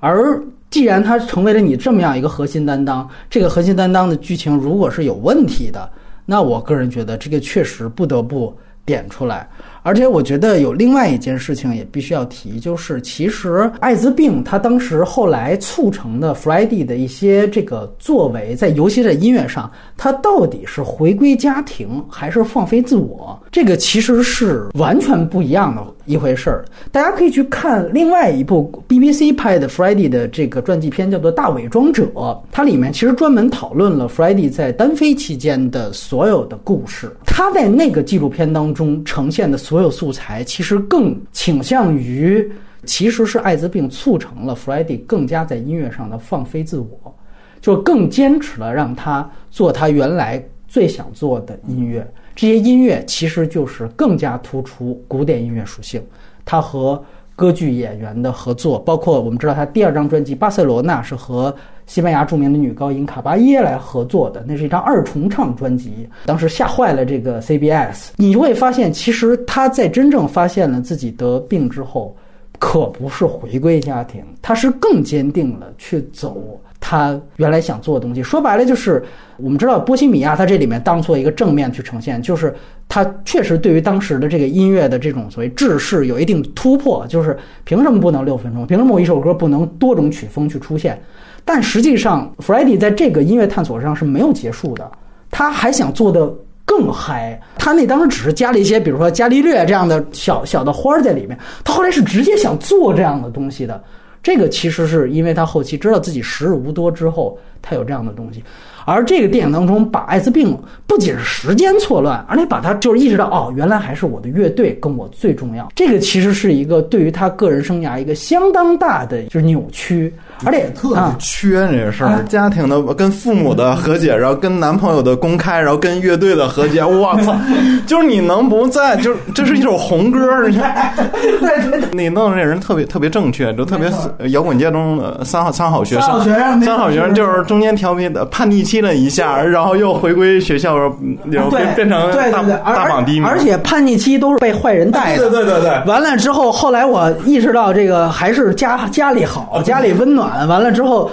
而。既然他成为了你这么样一个核心担当，这个核心担当的剧情如果是有问题的，那我个人觉得这个确实不得不点出来。而且我觉得有另外一件事情也必须要提，就是其实艾滋病它当时后来促成的 Freddie 的一些这个作为，在尤其在音乐上，它到底是回归家庭还是放飞自我，这个其实是完全不一样的一回事儿。大家可以去看另外一部 BBC 拍的 Freddie 的这个传记片，叫做《大伪装者》，它里面其实专门讨论了 Freddie 在单飞期间的所有的故事。他在那个纪录片当中呈现的。所有素材其实更倾向于，其实是艾滋病促成了 Freddie 更加在音乐上的放飞自我，就更坚持了让他做他原来最想做的音乐。这些音乐其实就是更加突出古典音乐属性。他和歌剧演员的合作，包括我们知道他第二张专辑《巴塞罗那》是和。西班牙著名的女高音卡巴耶来合作的，那是一张二重唱专辑，当时吓坏了这个 CBS。你就会发现，其实他在真正发现了自己得病之后，可不是回归家庭，他是更坚定了去走他原来想做的东西。说白了，就是我们知道波西米亚，他这里面当做一个正面去呈现，就是他确实对于当时的这个音乐的这种所谓制式有一定突破，就是凭什么不能六分钟？凭什么一首歌不能多种曲风去出现？但实际上，Freddie 在这个音乐探索上是没有结束的，他还想做的更嗨。他那当时只是加了一些，比如说伽利略这样的小小的花儿在里面，他后来是直接想做这样的东西的。这个其实是因为他后期知道自己时日无多之后，他有这样的东西。而这个电影当中，把艾滋病不仅是时间错乱，而且把他就是意识到，哦，原来还是我的乐队跟我最重要。这个其实是一个对于他个人生涯一个相当大的就是扭曲。而且特别缺这个事儿，家庭的跟父母的和解，然后跟男朋友的公开，然后跟乐队的和解。我操，[laughs] 就是你能不在？就是这是一首红歌，你 [laughs] 你弄这人特别特别正确，就特别摇滚界中的三好三好学生。三好学生就是中间调皮的叛逆期了一下，然后又回归学校，然后变变成大大榜第一名。而且叛逆期都是被坏人带的。对对对对。完了之后，后来我意识到这个还是家家里好，家里温暖。完了之后，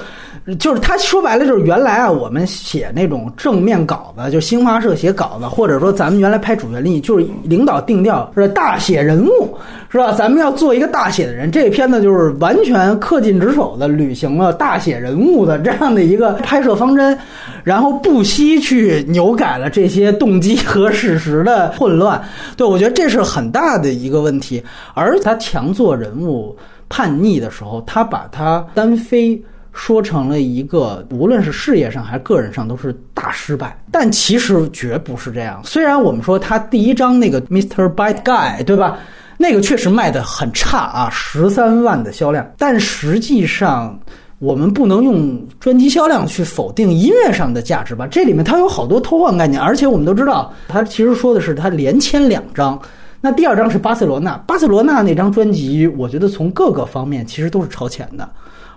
就是他说白了就是原来啊，我们写那种正面稿子，就新华社写稿子，或者说咱们原来拍主旋律，就是领导定调是大写人物，是吧？咱们要做一个大写的人，这个片子就是完全恪尽职守的履行了大写人物的这样的一个拍摄方针，然后不惜去扭改了这些动机和事实的混乱。对我觉得这是很大的一个问题，而他强做人物。叛逆的时候，他把他单飞说成了一个，无论是事业上还是个人上都是大失败。但其实绝不是这样。虽然我们说他第一章那个 Mister Bad Guy，对吧？那个确实卖的很差啊，十三万的销量。但实际上，我们不能用专辑销量去否定音乐上的价值吧？这里面它有好多偷换概念，而且我们都知道，它其实说的是它连签两张。那第二张是巴塞罗那，巴塞罗那那张专辑，我觉得从各个方面其实都是超前的。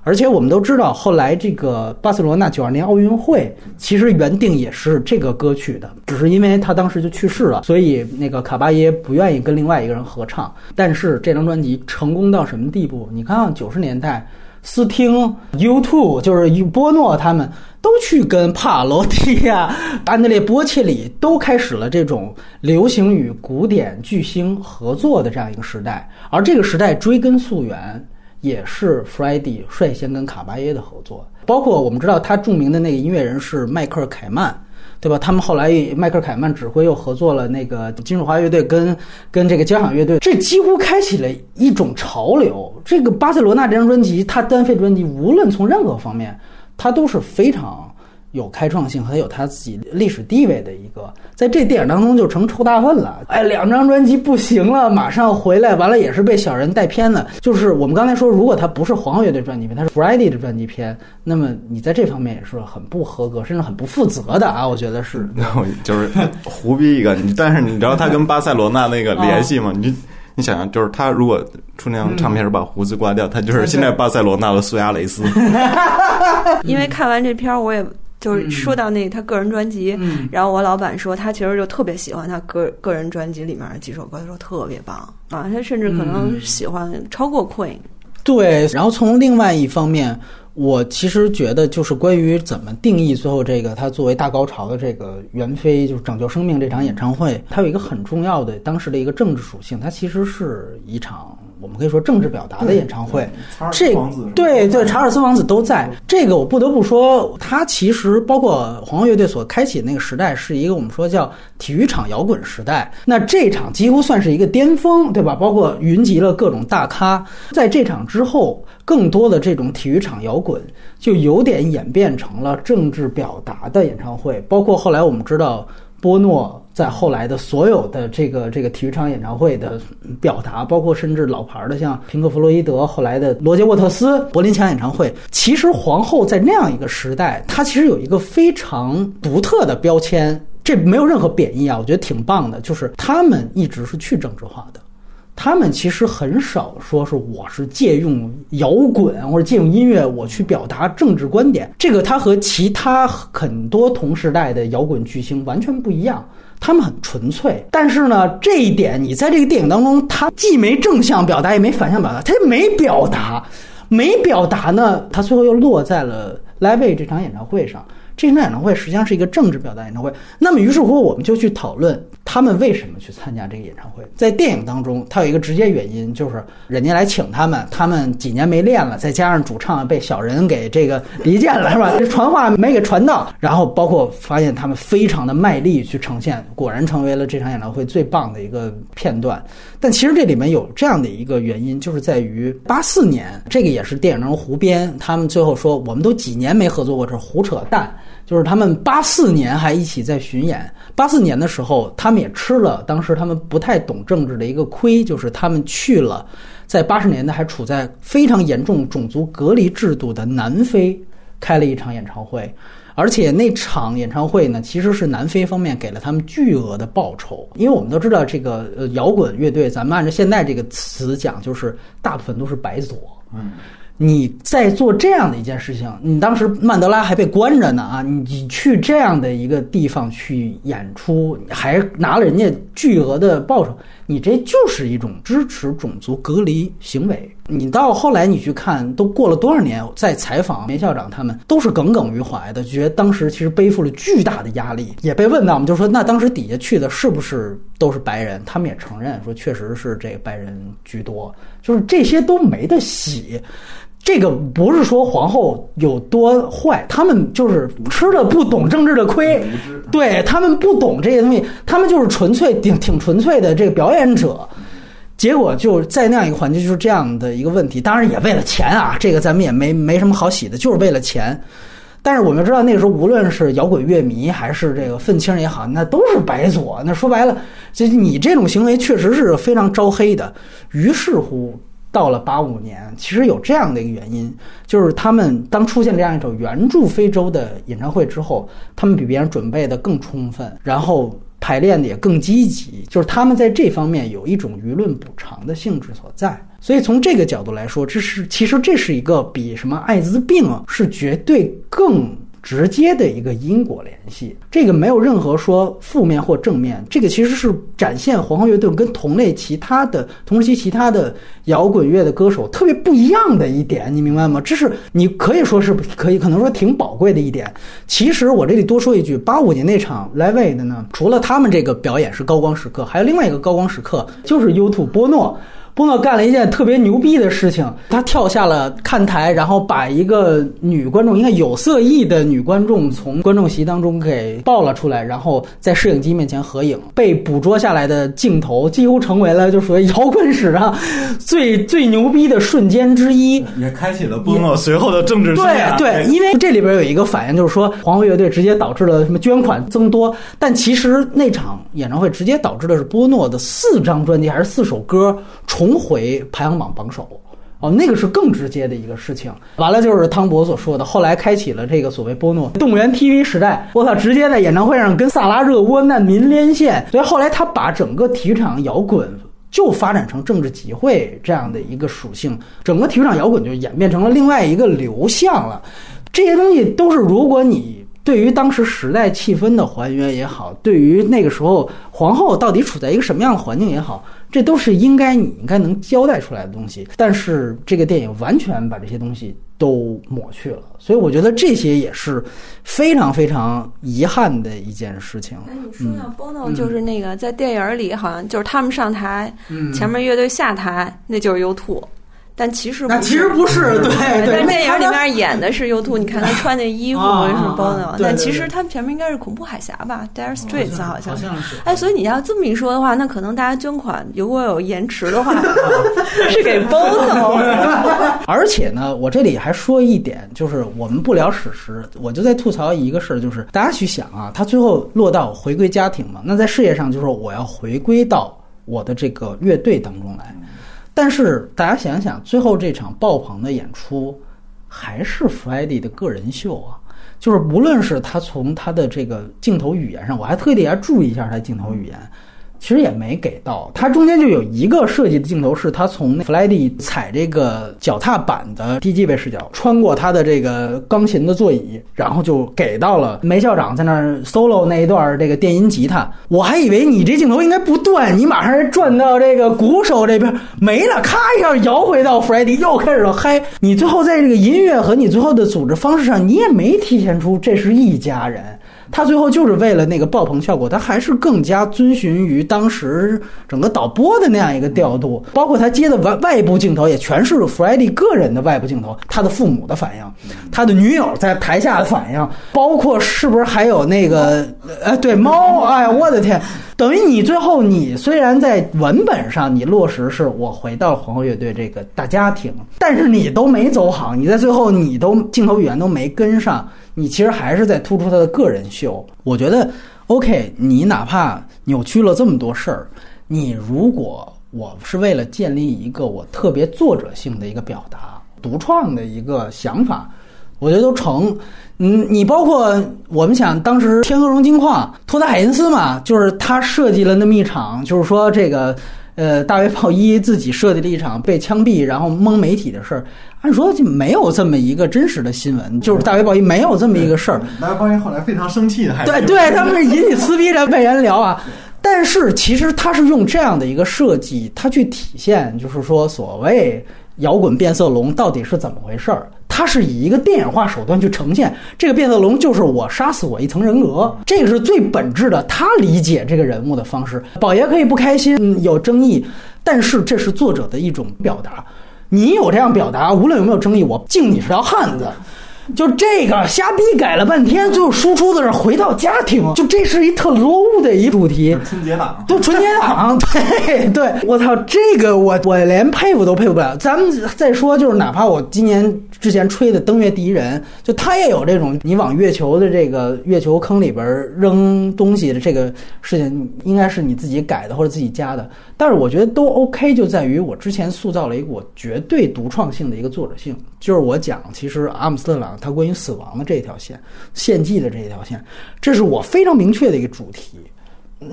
而且我们都知道，后来这个巴塞罗那九二年奥运会其实原定也是这个歌曲的，只是因为他当时就去世了，所以那个卡巴耶不愿意跟另外一个人合唱。但是这张专辑成功到什么地步？你看九十年代，斯汀、U2 就是波诺他们都去跟帕罗蒂亚、[laughs] 安德烈波切里都开始了这种流行与古典巨星合作的这样一个时代，而这个时代追根溯源。也是 f r e d d y 率先跟卡巴耶的合作，包括我们知道他著名的那个音乐人是迈克尔凯曼，对吧？他们后来迈克尔凯曼指挥又合作了那个金属花乐队跟跟这个交响乐队，这几乎开启了一种潮流。这个巴塞罗那这张专辑，他单飞专辑，无论从任何方面，他都是非常。有开创性和有他自己历史地位的一个，在这电影当中就成臭大粪了。哎，两张专辑不行了，马上回来，完了也是被小人带偏的。就是我们刚才说，如果他不是皇后乐队专辑片，他是 Friday 的专辑片，那么你在这方面也是很不合格，甚至很不负责的啊！我觉得是。[laughs] 就是胡逼一个，你但是你知道他跟巴塞罗那那个联系吗？你你想想，就是他如果出那张唱片是把胡子刮掉，他就是现在巴塞罗那的苏亚雷斯。[laughs] 因为看完这片儿我也。就是说到那他个人专辑，然后我老板说他其实就特别喜欢他个个人专辑里面几首歌，他说特别棒啊，他甚至可能喜欢超过 Queen。对，然后从另外一方面，我其实觉得就是关于怎么定义最后这个他作为大高潮的这个袁飞就是拯救生命这场演唱会，它有一个很重要的当时的一个政治属性，它其实是一场。我们可以说政治表达的演唱会，这对对查尔斯王子都在。这个我不得不说，他其实包括皇后乐队所开启的那个时代，是一个我们说叫体育场摇滚时代。那这场几乎算是一个巅峰，对吧？包括云集了各种大咖。在这场之后，更多的这种体育场摇滚就有点演变成了政治表达的演唱会。包括后来我们知道波诺。在后来的所有的这个这个体育场演唱会的表达，包括甚至老牌的像平克·弗洛伊德，后来的罗杰·沃特斯柏林墙演唱会，其实皇后在那样一个时代，她其实有一个非常独特的标签，这没有任何贬义啊，我觉得挺棒的，就是他们一直是去政治化的。他们其实很少说是我是借用摇滚或者借用音乐我去表达政治观点，这个他和其他很多同时代的摇滚巨星完全不一样。他们很纯粹，但是呢，这一点你在这个电影当中，他既没正向表达，也没反向表达，他没表达，没表达呢，他最后又落在了 Live 这场演唱会上。这场演唱会实际上是一个政治表达演唱会。那么，于是乎，我们就去讨论他们为什么去参加这个演唱会。在电影当中，它有一个直接原因，就是人家来请他们，他们几年没练了，再加上主唱被小人给这个离间了，[laughs] 是吧？传话没给传到，然后包括发现他们非常的卖力去呈现，果然成为了这场演唱会最棒的一个片段。但其实这里面有这样的一个原因，就是在于八四年，这个也是电影当中胡编，他们最后说，我们都几年没合作过，这胡扯淡。就是他们八四年还一起在巡演，八四年的时候，他们也吃了当时他们不太懂政治的一个亏，就是他们去了，在八十年代还处在非常严重种族隔离制度的南非开了一场演唱会，而且那场演唱会呢，其实是南非方面给了他们巨额的报酬，因为我们都知道这个呃摇滚乐队，咱们按照现在这个词讲，就是大部分都是白左，嗯。你在做这样的一件事情，你当时曼德拉还被关着呢啊！你去这样的一个地方去演出，还拿了人家巨额的报酬，你这就是一种支持种族隔离行为。你到后来你去看，都过了多少年，在采访梅校长他们都是耿耿于怀的，觉得当时其实背负了巨大的压力。也被问到，我们就说那当时底下去的是不是都是白人？他们也承认说，确实是这个白人居多，就是这些都没得洗。这个不是说皇后有多坏，他们就是吃了不懂政治的亏，对他们不懂这些东西，他们就是纯粹挺挺纯粹的这个表演者，结果就在那样一个环境，就是这样的一个问题。当然也为了钱啊，这个咱们也没没什么好洗的，就是为了钱。但是我们知道那个时候，无论是摇滚乐迷还是这个愤青也好，那都是白左。那说白了，就你这种行为确实是非常招黑的。于是乎。到了八五年，其实有这样的一个原因，就是他们当出现这样一首援助非洲的演唱会之后，他们比别人准备的更充分，然后排练的也更积极，就是他们在这方面有一种舆论补偿的性质所在。所以从这个角度来说，这是其实这是一个比什么艾滋病是绝对更。直接的一个因果联系，这个没有任何说负面或正面，这个其实是展现皇后乐队跟同类其他的同时期其他的摇滚乐的歌手特别不一样的一点，你明白吗？这是你可以说是可以可能说挺宝贵的一点。其实我这里多说一句，八五年那场 Live 的呢，除了他们这个表演是高光时刻，还有另外一个高光时刻就是 U2 波诺。波诺干了一件特别牛逼的事情，他跳下了看台，然后把一个女观众，应该有色艺的女观众从观众席当中给抱了出来，然后在摄影机面前合影。被捕捉下来的镜头几乎成为了就属于摇滚史上最最牛逼的瞬间之一，[laughs] 也开启了波诺随后的政治生涯。对对，因为这里边有一个反应，就是说皇后乐队直接导致了什么捐款增多，但其实那场演唱会直接导致的是波诺的四张专辑还是四首歌重。重回排行榜榜首哦，那个是更直接的一个事情。完了就是汤博所说的，后来开启了这个所谓波诺动物园 TV 时代。我操，直接在演唱会上跟萨拉热窝难民连线。所以后来他把整个体育场摇滚就发展成政治集会这样的一个属性，整个体育场摇滚就演变成了另外一个流向了。这些东西都是如果你。对于当时时代气氛的还原也好，对于那个时候皇后到底处在一个什么样的环境也好，这都是应该你应该能交代出来的东西。但是这个电影完全把这些东西都抹去了，所以我觉得这些也是非常非常遗憾的一件事情。哎，你说到 Bono，就是那个在电影里好像就是他们上台，前面乐队下台，那就是 U2。但其实那其实不是，对对。电影里面演的是 U2，你看他穿那衣服是 Bono，但其实他前面应该是恐怖海峡吧，Dire Straits 好像。是哎，所以你要这么一说的话，那可能大家捐款如果有延迟的话，[laughs] 是给 Bono。[laughs] 而且呢，我这里还说一点，就是我们不聊史实，我就在吐槽一个事儿，就是大家去想啊，他最后落到回归家庭嘛，那在事业上就是我要回归到我的这个乐队当中来。但是大家想想，最后这场爆棚的演出，还是 f r e d d y 的个人秀啊！就是无论是他从他的这个镜头语言上，我还特地还注意一下他镜头语言。其实也没给到，它中间就有一个设计的镜头，是他从弗莱迪踩这个脚踏板的低机位视角，穿过他的这个钢琴的座椅，然后就给到了梅校长在那儿 solo 那一段这个电音吉他。我还以为你这镜头应该不断，你马上转到这个鼓手这边没了，咔一下摇回到弗莱迪，又开始了嗨。你最后在这个音乐和你最后的组织方式上，你也没体现出这是一家人。他最后就是为了那个爆棚效果，他还是更加遵循于当时整个导播的那样一个调度，包括他接的外外部镜头也全是弗莱迪个人的外部镜头，他的父母的反应，他的女友在台下的反应，包括是不是还有那个呃对猫，哎呀我的天，等于你最后你虽然在文本上你落实是我回到皇后乐队这个大家庭，但是你都没走好，你在最后你都镜头语言都没跟上。你其实还是在突出他的个人秀。我觉得，OK，你哪怕扭曲了这么多事儿，你如果我是为了建立一个我特别作者性的一个表达、独创的一个想法，我觉得都成。嗯，你包括我们想当时天鹅绒金矿托德海因斯嘛，就是他设计了那么一场，就是说这个。呃，大卫鲍伊自己设计了一场被枪毙然后蒙媒体的事儿，按说就没有这么一个真实的新闻，就是大卫鲍伊没有这么一个事儿。大卫鲍伊后来非常生气的，还对对，他们是引起撕逼的被人聊啊。但是其实他是用这样的一个设计，他去体现，就是说所谓摇滚变色龙到底是怎么回事儿。他是以一个电影化手段去呈现这个变色龙，就是我杀死我一层人格，这个是最本质的。他理解这个人物的方式，宝爷可以不开心，有争议，但是这是作者的一种表达。你有这样表达，无论有没有争议，我敬你是条汉子。就这个瞎逼改了半天，最后输出的是回到家庭，就这是一特 low 的一主题。春节档，对春节档，对对，我操，这个我我连佩服都佩服不了。咱们再说，就是哪怕我今年之前吹的《登月第一人》，就他也有这种你往月球的这个月球坑里边扔东西的这个事情，应该是你自己改的或者自己加的。但是我觉得都 OK，就在于我之前塑造了一个我绝对独创性的一个作者性，就是我讲其实阿姆斯特朗他关于死亡的这一条线，献祭的这一条线，这是我非常明确的一个主题。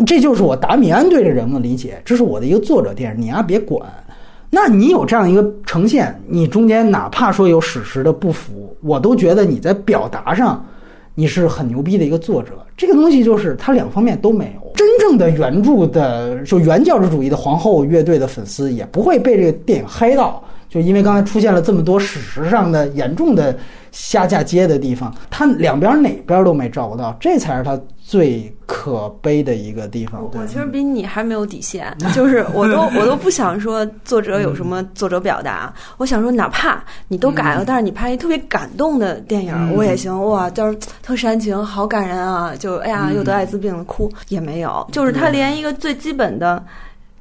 这就是我达米安对这人物的理解，这是我的一个作者电影，你啊别管。那你有这样一个呈现，你中间哪怕说有史实的不符，我都觉得你在表达上你是很牛逼的一个作者。这个东西就是它两方面都没有。真正的原著的就原教旨主义的皇后乐队的粉丝也不会被这个电影嗨到，就因为刚才出现了这么多史实上的严重的下嫁接的地方，他两边哪边都没照顾到，这才是他最可悲的一个地方。我其实比你还没有底线，[laughs] 就是我都我都不想说作者有什么作者表达，我想说哪怕你都改了，但是你拍一特别感动的电影，我也行。哇，就是特煽情，好感人啊！就哎呀，又得艾滋病了，哭也没有，就是他连一个最基本的。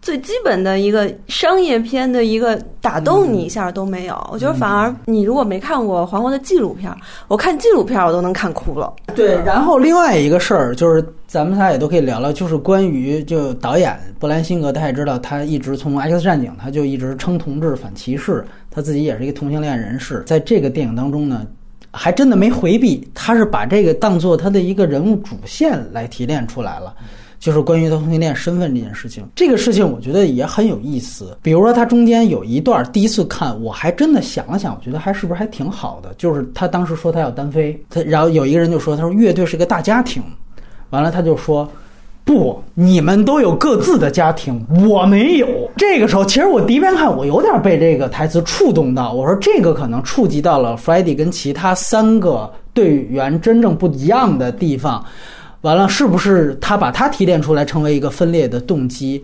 最基本的一个商业片的一个打动你一下都没有，我觉得反而你如果没看过黄渤的纪录片，我看纪录片我都能看哭了。对，然后另外一个事儿就是咱们仨也都可以聊聊，就是关于就导演布兰辛格，他也知道他一直从《X 战警》他就一直称同志反歧视，他自己也是一个同性恋人士，在这个电影当中呢，还真的没回避，他是把这个当做他的一个人物主线来提炼出来了。就是关于他同性恋身份这件事情，这个事情我觉得也很有意思。比如说，他中间有一段第一次看，我还真的想了想，我觉得还是不是还挺好的。就是他当时说他要单飞，他然后有一个人就说，他说乐队是个大家庭，完了他就说，不，你们都有各自的家庭，我没有。这个时候，其实我第一遍看，我有点被这个台词触动到，我说这个可能触及到了 Freddie 跟其他三个队员真正不一样的地方。完了，是不是他把他提炼出来成为一个分裂的动机？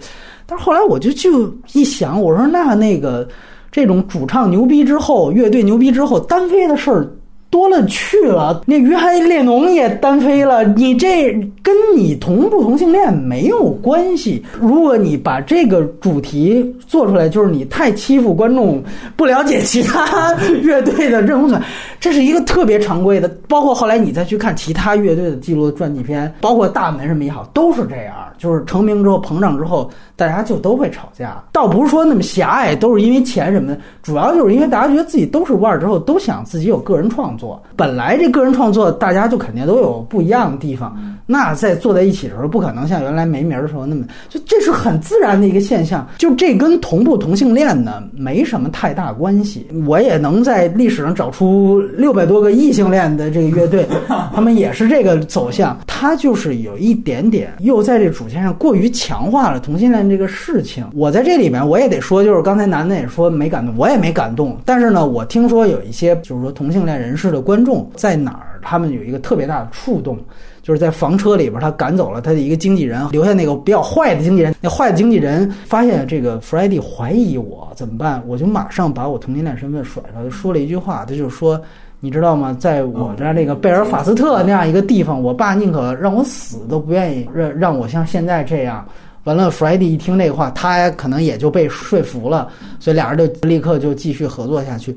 但是后来我就就一想，我说那那个这种主唱牛逼之后，乐队牛逼之后单飞的事儿。多了去了，那约翰列侬也单飞了，你这跟你同不同性恋没有关系。如果你把这个主题做出来，就是你太欺负观众，不了解其他乐队的认同感，这是一个特别常规的。包括后来你再去看其他乐队的记录的传记片，包括大门什么也好，都是这样，就是成名之后膨胀之后。大家就都会吵架，倒不是说那么狭隘，都是因为钱什么的，主要就是因为大家觉得自己都是腕儿之后，都想自己有个人创作。本来这个人创作，大家就肯定都有不一样的地方，那在坐在一起的时候，不可能像原来没名儿的时候那么，就这是很自然的一个现象。就这跟同不同性恋呢没什么太大关系。我也能在历史上找出六百多个异性恋的这个乐队，[laughs] 他们也是这个走向。他就是有一点点又在这主线上过于强化了同性恋。这个事情，我在这里面我也得说，就是刚才楠楠也说没感动，我也没感动。但是呢，我听说有一些就是说同性恋人士的观众在哪儿，他们有一个特别大的触动，就是在房车里边，他赶走了他的一个经纪人，留下那个比较坏的经纪人。那坏的经纪人发现这个 f r e d d y 怀疑我怎么办？我就马上把我同性恋身份甩了，说了一句话，他就说，你知道吗？在我这那个贝尔法斯特那样一个地方，我爸宁可让我死都不愿意让让我像现在这样。完了，f r e d d y 一听这话，他可能也就被说服了，所以俩人就立刻就继续合作下去。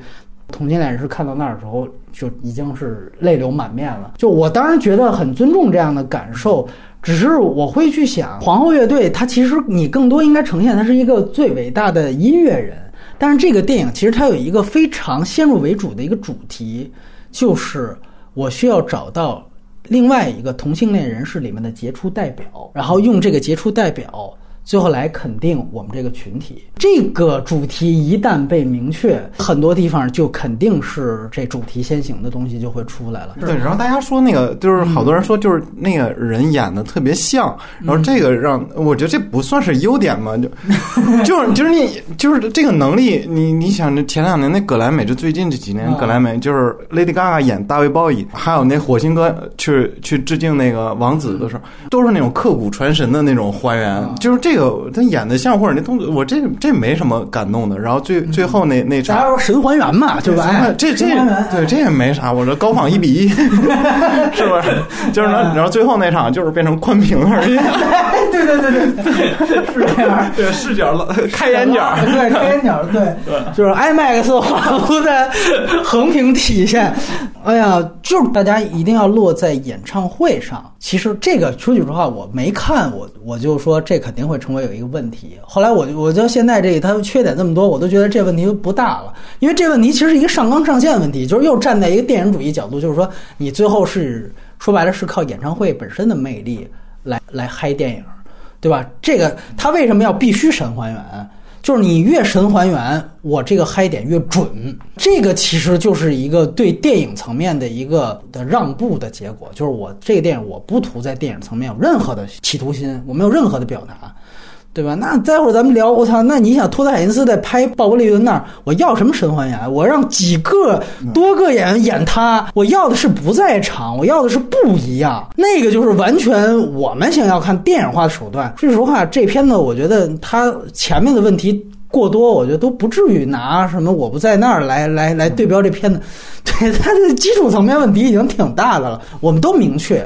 同性恋人士看到那儿的时候，就已经是泪流满面了。就我当然觉得很尊重这样的感受，只是我会去想，皇后乐队它其实你更多应该呈现它是一个最伟大的音乐人，但是这个电影其实它有一个非常先入为主的一个主题，就是我需要找到。另外一个同性恋人士里面的杰出代表，然后用这个杰出代表。最后来肯定我们这个群体，这个主题一旦被明确，很多地方就肯定是这主题先行的东西就会出来了。对，然后大家说那个就是好多人说就是那个人演的特别像，然后这个让我觉得这不算是优点嘛，就 [laughs] 就是就是你就是这个能力，你你想这前两年那葛莱美，就最近这几年葛莱美就是 Lady Gaga 演大卫鲍伊，还有那火星哥去去致敬那个王子的时候，都是那种刻骨传神的那种还原，就是这。这个他演的像或者那动作，我这这没什么感动的。然后最最后那那场，说神还原嘛，对吧？这这对这也没啥。我说高仿一比一，[laughs] 是不是？就是然后最后那场就是变成宽屏而已。对对对对，是这样。对 [laughs] 视角了，开眼角，对开眼角，对，就是 IMAX 画幅的横屏体现。哎呀，就是大家一定要落在演唱会上。其实这个说句实话，我没看，我我就说这肯定会成为有一个问题。后来我我就现在这个它缺点这么多，我都觉得这问题不大了。因为这问题其实是一个上纲上线问题，就是又站在一个电影主义角度，就是说你最后是说白了是靠演唱会本身的魅力来来嗨电影，对吧？这个他为什么要必须神还原？就是你越神还原，我这个嗨点越准。这个其实就是一个对电影层面的一个的让步的结果。就是我这个电影我不图在电影层面有任何的企图心，我没有任何的表达。对吧？那待会儿咱们聊，我操！那你想托德海因斯在拍鲍勃利顿那儿，我要什么神还原？我让几个、多个演员演他，我要的是不在场，我要的是不一样。那个就是完全我们想要看电影化的手段。说实话，这片子我觉得他前面的问题过多，我觉得都不至于拿什么我不在那儿来来来对标这片子。对他的基础层面问题已经挺大的了，我们都明确。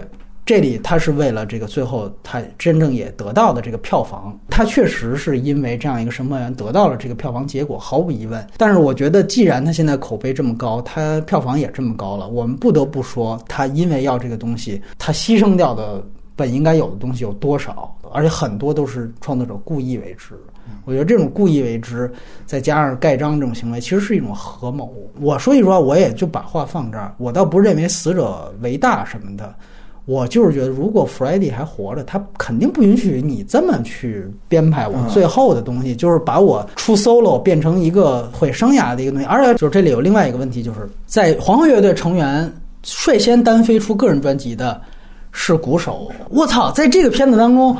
这里他是为了这个最后他真正也得到的这个票房，他确实是因为这样一个神还原得到了这个票房结果，毫无疑问。但是我觉得，既然他现在口碑这么高，他票房也这么高了，我们不得不说，他因为要这个东西，他牺牲掉的本应该有的东西有多少？而且很多都是创作者故意为之。我觉得这种故意为之，再加上盖章这种行为，其实是一种合谋。我说一说，我也就把话放这儿，我倒不认为死者为大什么的。我就是觉得，如果 f r e d d y 还活着，他肯定不允许你这么去编排我最后的东西，就是把我出 solo 变成一个毁生涯的一个东西。而且，就是这里有另外一个问题，就是在皇后乐队成员率先单飞出个人专辑的是鼓手。我操，在这个片子当中，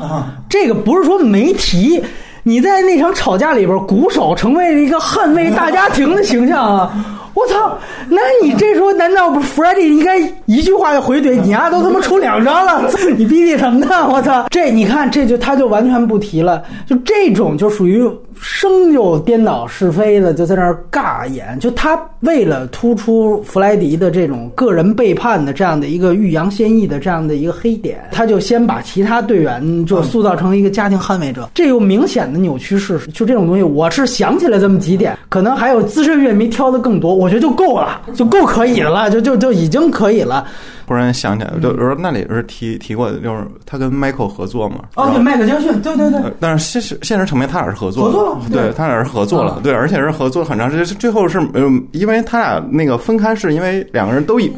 这个不是说没提，你在那场吵架里边，鼓手成为了一个捍卫大家庭的形象啊。我操！那你这时候难道不 f r e d d y 应该一句话就回怼你啊？都他妈出两张了，[laughs] 你逼逼什么呢？我操！这你看，这就他就完全不提了，就这种就属于。生就颠倒是非的，就在那儿尬演。就他为了突出弗莱迪的这种个人背叛的这样的一个欲扬先抑的这样的一个黑点，他就先把其他队员就塑造成一个家庭捍卫者。这有明显的扭曲事实。就这种东西，我是想起来这么几点，可能还有资深乐迷挑的更多，我觉得就够了，就够可以了，就就就已经可以了。忽然想起来，就说那里是提提过，就是他跟 Michael 合作嘛。哦，对，迈克杰逊，对对对。但是现实现实层面，他俩是合作，合作了，对他俩是合作了，对，而且是合作很长时间。最后是，嗯，因为他俩那个分开，是因为两个人都已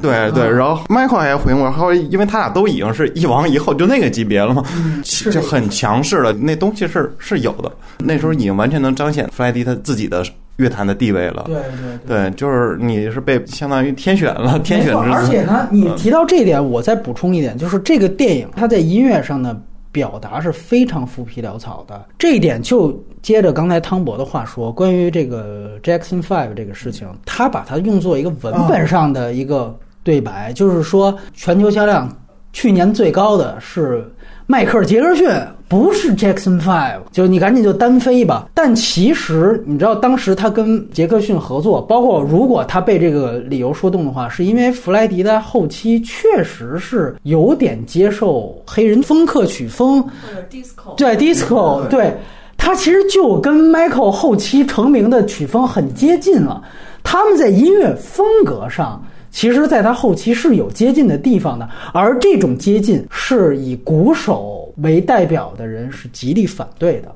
对对，然后 Michael 还回应过，后因为他俩都已经是一王一后，就那个级别了嘛，就很强势了。那东西是是有的，那时候已经完全能彰显弗莱迪他自己的。乐坛的地位了，对对对，就是你是被相当于天选了，天选之而且呢，你提到这一点，我再补充一点，就是这个电影它在音乐上的表达是非常浮皮潦草的。这一点就接着刚才汤博的话说，关于这个 Jackson Five 这个事情，他把它用作一个文本上的一个对白，就是说全球销量去年最高的是。迈克尔·杰克逊不是 Jackson Five，就你赶紧就单飞吧。但其实你知道，当时他跟杰克逊合作，包括如果他被这个理由说动的话，是因为弗莱迪在后期确实是有点接受黑人风客曲风，对 disco，对他其实就跟 Michael 后期成名的曲风很接近了。他们在音乐风格上。其实，在他后期是有接近的地方的，而这种接近是以鼓手为代表的人是极力反对的，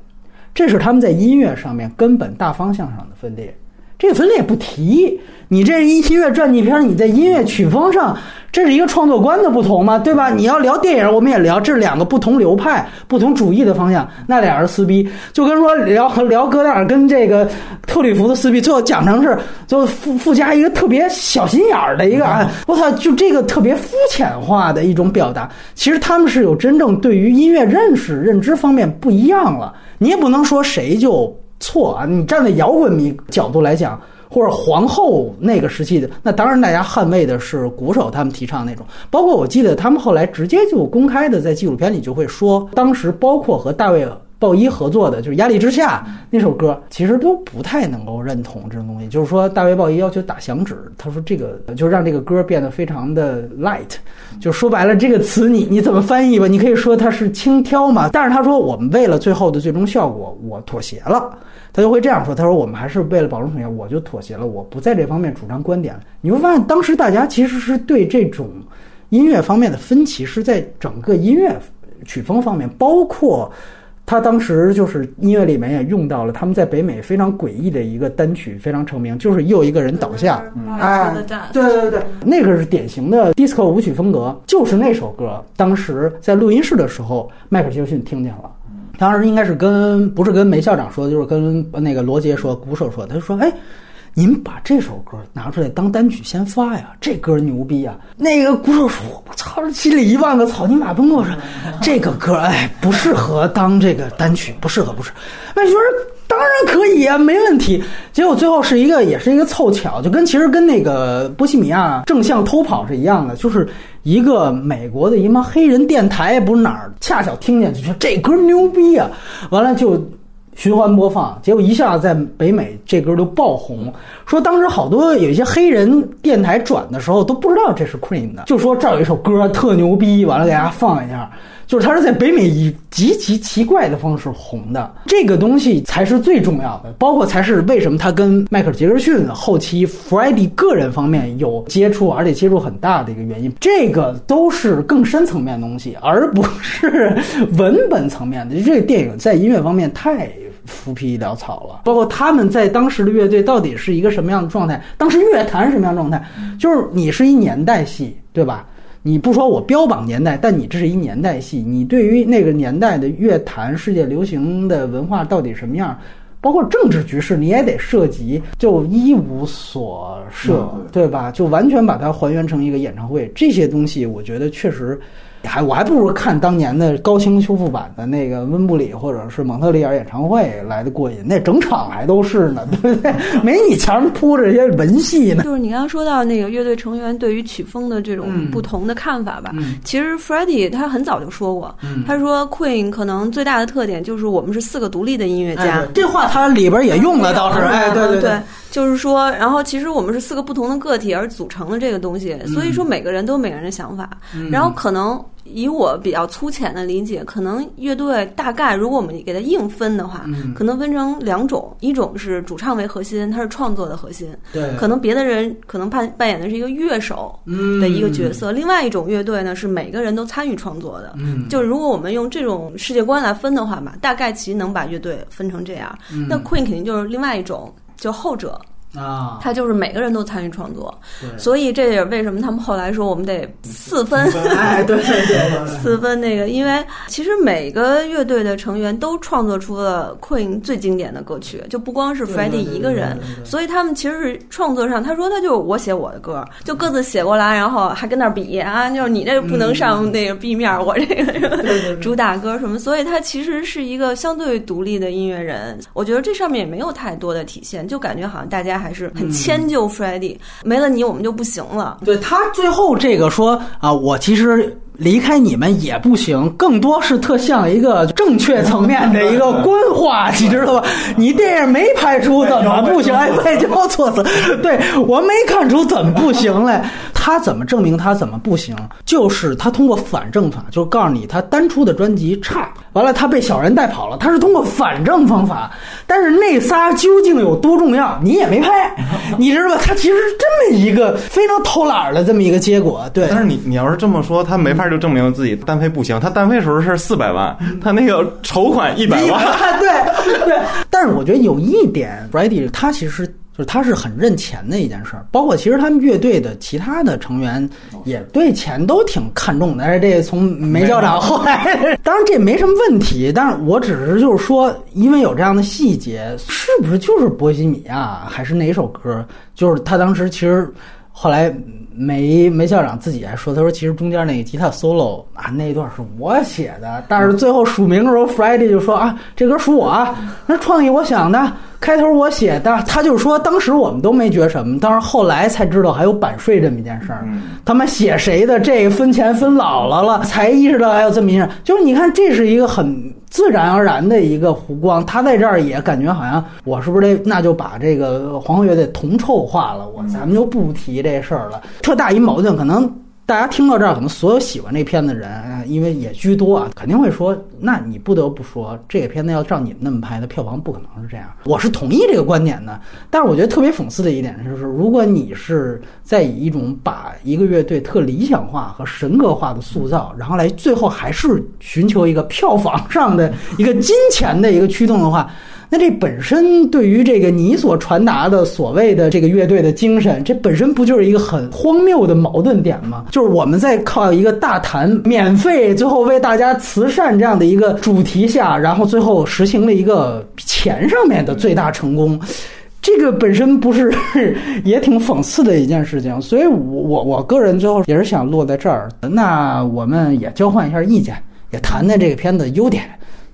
这是他们在音乐上面根本大方向上的分裂。这个分裂不提，你这一音乐传记片，你在音乐曲风上。这是一个创作观的不同嘛，对吧？你要聊电影，我们也聊，这是两个不同流派、不同主义的方向。那俩人撕逼，就跟说聊聊戈达尔跟这个特里弗的撕逼，最后讲成是就附附加一个特别小心眼儿的一个啊，我操，就这个特别肤浅化的一种表达。其实他们是有真正对于音乐认识、认知方面不一样了。你也不能说谁就错啊。你站在摇滚迷角度来讲。或者皇后那个时期的，那当然大家捍卫的是鼓手他们提倡那种。包括我记得他们后来直接就公开的在纪录片里就会说，当时包括和大卫。鲍伊合作的就是《压力之下》那首歌，其实都不太能够认同这种东西。就是说，大卫鲍伊要求打响指，他说这个就让这个歌变得非常的 light。就说白了，这个词你你怎么翻译吧？你可以说它是轻佻嘛。但是他说，我们为了最后的最终效果，我妥协了。他就会这样说：“他说，我们还是为了保证统一，我就妥协了，我不在这方面主张观点了。你会发现，当时大家其实是对这种音乐方面的分歧是在整个音乐曲风方面，包括。他当时就是音乐里面也用到了，他们在北美非常诡异的一个单曲，非常成名，就是又一个人倒下，哎，对对对，那个是典型的 disco 舞曲风格，就是那首歌，当时在录音室的时候，迈克尔杰克逊听见了，当时应该是跟不是跟梅校长说，就是跟那个罗杰说，鼓手说，他就说，哎。您把这首歌拿出来当单曲先发呀，这歌牛逼啊！那个鼓手说：“我操，心里一万个草泥马崩。”我说：“这个歌哎，不适合当这个单曲，不适合，不适合。”那说：“当然可以啊，没问题。”结果最后是一个，也是一个凑巧，就跟其实跟那个波西米亚正向偷跑是一样的，就是一个美国的一帮黑人电台，不是哪儿，恰巧听见就说这歌牛逼啊，完了就。循环播放，结果一下在北美这歌就爆红。说当时好多有一些黑人电台转的时候都不知道这是 Queen 的，就说这儿有一首歌特牛逼，完了给大家放一下。就是他是在北美以极其奇怪的方式红的，这个东西才是最重要的，包括才是为什么他跟迈克尔·杰克逊后期 Freddie 个人方面有接触，而且接触很大的一个原因。这个都是更深层面的东西，而不是文本层面的。这电影在音乐方面太浮皮潦草了，包括他们在当时的乐队到底是一个什么样的状态，当时乐坛是什么样状态，就是你是一年代戏，对吧？你不说我标榜年代，但你这是一年代戏。你对于那个年代的乐坛、世界流行的文化到底什么样，包括政治局势，你也得涉及，就一无所涉，对吧？就完全把它还原成一个演唱会，这些东西，我觉得确实。还我还不如看当年的高清修复版的那个温布里或者是蒙特利尔演唱会来的过瘾，那整场还都是呢，[laughs] 对不对？没你前面铺着些文戏呢。就是你刚刚说到那个乐队成员对于曲风的这种不同的看法吧？其实 Freddie 他很早就说过，他说 Queen 可能最大的特点就是我们是四个独立的音乐家。这话他里边也用了，倒是哎，对对对，就是说，然后其实我们是四个不同的个体而组成的这个东西，所以说每个人都有每个人的想法，然后可能。以我比较粗浅的理解，可能乐队大概如果我们给它硬分的话，可能分成两种，一种是主唱为核心，它是创作的核心，对，可能别的人可能扮扮演的是一个乐手的一个角色。另外一种乐队呢，是每个人都参与创作的，嗯就如果我们用这种世界观来分的话嘛，大概其实能把乐队分成这样。那 Queen 肯定就是另外一种，就后者。啊，他就是每个人都参与创作，所以这也为什么他们后来说我们得四分，[laughs] 哎，对对对，四分那个，因为其实每个乐队的成员都创作出了 Queen 最经典的歌曲，就不光是 Freddie 一个人，所以他们其实是创作上，他说他就我写我的歌，就各自写过来，然后还跟那比啊，就是你这不能上那个 B 面，我这个主打歌什么，所以他其实是一个相对独立的音乐人，我觉得这上面也没有太多的体现，就感觉好像大家还。还是很迁就 Freddie，没了你我们就不行了。对他最后这个说啊，我其实。离开你们也不行，更多是特像一个正确层面的一个官话，你知道吧？[laughs] 你电影没拍出怎么不行？[laughs] 哎，外交措辞，对我没看出怎么不行嘞。他怎么证明他怎么不行？就是他通过反证法，就是告诉你他单出的专辑差，完了他被小人带跑了，他是通过反证方法。但是那仨究竟有多重要？你也没拍，[laughs] 你知道吧？他其实这么一个非常偷懒的这么一个结果。对，但是你你要是这么说，他没法。就证明自己单飞不行，他单飞时候是四百万，他那个筹款一百万，对对。但是我觉得有一点，Freddie 他其实就是他是很认钱的一件事儿，包括其实他们乐队的其他的成员也对钱都挺看重的。而这从梅校长后来，[laughs] 当然这没什么问题，但是我只是就是说，因为有这样的细节，是不是就是波西米亚还是哪首歌？就是他当时其实后来。梅梅校长自己还说：“他说其实中间那个吉他 solo 啊那一段是我写的，但是最后署名的时候，Friday 就说啊，这歌属我，啊那创意我想的，开头我写的，他就说当时我们都没觉什么，但是后来才知道还有版税这么一件事儿。他们写谁的这个分钱分姥姥了，才意识到还有这么一件事。就是你看，这是一个很自然而然的一个弧光。他在这儿也感觉好像我是不是得那就把这个皇后乐队铜臭化了？我咱们就不提这事儿了。特大一矛盾，可能。大家听到这儿，可能所有喜欢这片子的人，因为也居多啊，肯定会说：那你不得不说，这个片子要照你们那么拍，的票房不可能是这样。我是同意这个观点的，但是我觉得特别讽刺的一点就是，如果你是在以一种把一个乐队特理想化和神格化的塑造，然后来最后还是寻求一个票房上的一个金钱的一个驱动的话。那这本身对于这个你所传达的所谓的这个乐队的精神，这本身不就是一个很荒谬的矛盾点吗？就是我们在靠一个大谈免费，最后为大家慈善这样的一个主题下，然后最后实行了一个钱上面的最大成功，这个本身不是也挺讽刺的一件事情？所以，我我我个人最后也是想落在这儿。那我们也交换一下意见，也谈谈这个片子优点。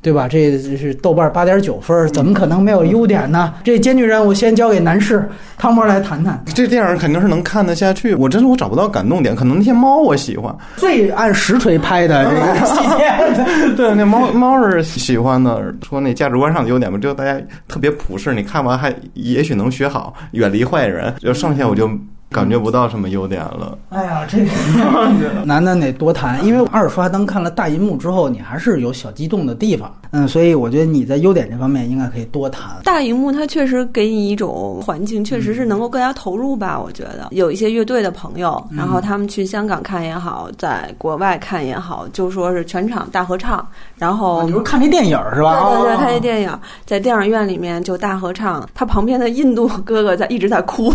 对吧？这是豆瓣八点九分，怎么可能没有优点呢？这艰巨任务先交给男士汤姆来谈谈。这电影肯定是能看得下去。我真的我找不到感动点，可能那些猫我喜欢。最按实锤拍的这个 [laughs] 细节，对，那猫猫是喜欢的。说那价值观上的优点吧，就大家特别朴实，你看完还也许能学好，远离坏人。就剩下我就。感觉不到什么优点了。哎呀，这个男的得多谈，因为二刷当看了大银幕之后，你还是有小激动的地方。嗯，所以我觉得你在优点这方面应该可以多谈。大荧幕它确实给你一种环境，确实是能够更加投入吧。我觉得有一些乐队的朋友，然后他们去香港看也好，在国外看也好，就说是全场大合唱。然后你说看这电影是吧？对对对，看这电影，在电影院里面就大合唱，他旁边的印度哥哥在一直在哭，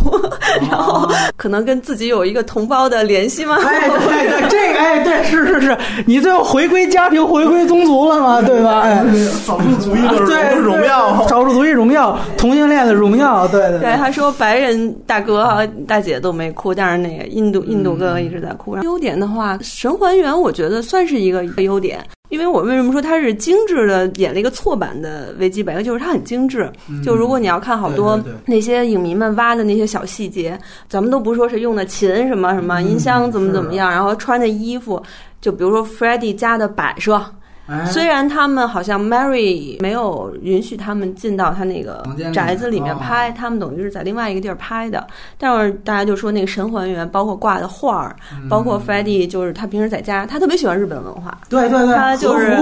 [laughs] 然后。可能跟自己有一个同胞的联系吗？哎，对对，[laughs] 这个哎，对，是是是，你最后回归家庭，回归宗族了吗？对吧？哎，少数族裔的荣耀，少数族裔荣耀，同性恋的荣耀，对对。对，他说白人大哥和大姐都没哭，但是那个印度印度哥哥一直在哭。优点的话，神还原，我觉得算是一个优点。因为我为什么说它是精致的演了一个错版的维基百科，就是它很精致。就如果你要看好多那些影迷们挖的那些小细节，咱们都不说是用的琴什么什么音箱怎么怎么样，然后穿的衣服，就比如说 Freddie 家的摆设。虽然他们好像 Mary 没有允许他们进到他那个宅子里面拍，他们等于是在另外一个地儿拍的。但是大家就说那个神还原，包括挂的画儿，包括 Freddie 就是他平时在家，他特别喜欢日本文化。对对对，他就是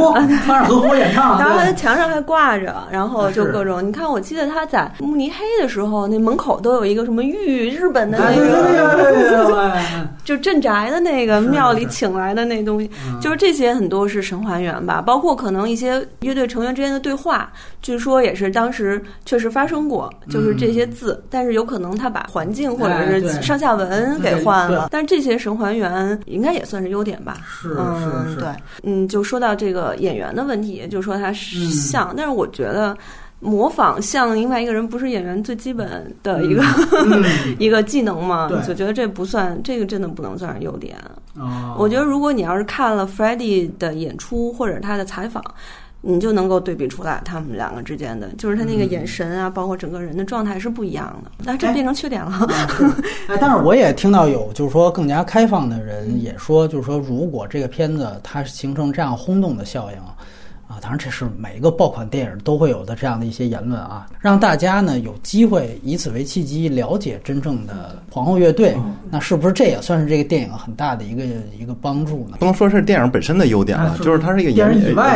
他和服演唱，然后他的墙上还挂着，然后就各种。你看，我记得他在慕尼黑的时候，那门口都有一个什么玉日本的那个，[laughs] 就镇宅的那个庙里请来的那东西，就是这些很多是神还原吧。包括可能一些乐队成员之间的对话，据说也是当时确实发生过，就是这些字，但是有可能他把环境或者是上下文给换了。但是这些神还原应该也算是优点吧？是是是，对，嗯，就说到这个演员的问题，就说他像，但是我觉得。模仿像另外一个人不是演员最基本的一个 [laughs] 一个技能嘛？就觉得这不算，这个真的不能算是优点。我觉得如果你要是看了 Freddie 的演出或者他的采访，你就能够对比出来他们两个之间的，就是他那个眼神啊，包括整个人的状态是不一样的。那这变成缺点了。[laughs] 哎，但是我也听到有就是说更加开放的人也说，就是说如果这个片子它形成这样轰动的效应。啊，当然这是每一个爆款电影都会有的这样的一些言论啊，让大家呢有机会以此为契机了解真正的皇后乐队，那是不是这也算是这个电影很大的一个一个帮助呢？不能说是电影本身的优点了，就是它是一个延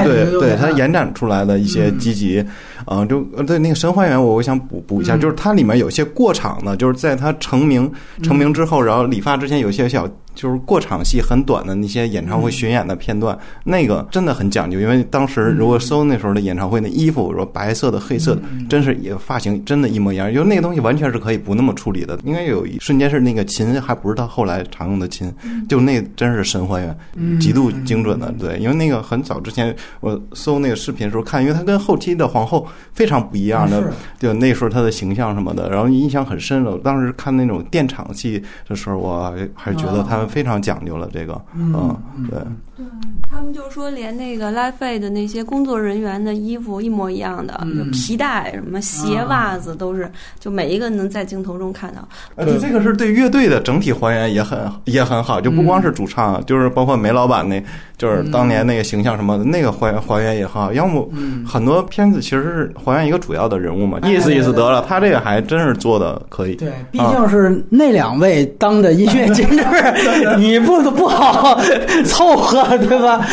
对对它延展出来的一些积极，嗯，就对那个神还原，我我想补补一下，就是它里面有些过场呢，就是在它成名成名之后，然后理发之前有些小。就是过场戏很短的那些演唱会巡演的片段，那个真的很讲究。因为当时如果搜那时候的演唱会，那衣服说白色的、黑色的，真是也发型真的一模一样。就那个东西完全是可以不那么处理的。应该有一瞬间是那个琴还不是他后来常用的琴，就那真是神还原，极度精准的。对，因为那个很早之前我搜那个视频的时候看，因为他跟后期的皇后非常不一样的，就那时候他的形象什么的，然后印象很深了。当时看那种电场戏的时候，我还是觉得他。非常讲究了，这个，嗯，对。他们就说连那个 Live Aid 的那些工作人员的衣服一模一样的，就皮带、什么鞋、袜子都是，就每一个能在镜头中看到。呃，这个是对乐队的整体还原也很也很好，就不光是主唱，就是包括梅老板那，就是当年那个形象什么的，那个还原还原也很好。要么很多片子其实是还原一个主要的人物嘛，意思意思得了。他这个还真是做的可以。对，毕竟是那两位当的音乐监制，[laughs] 你不不好凑合，[laughs] 对吧？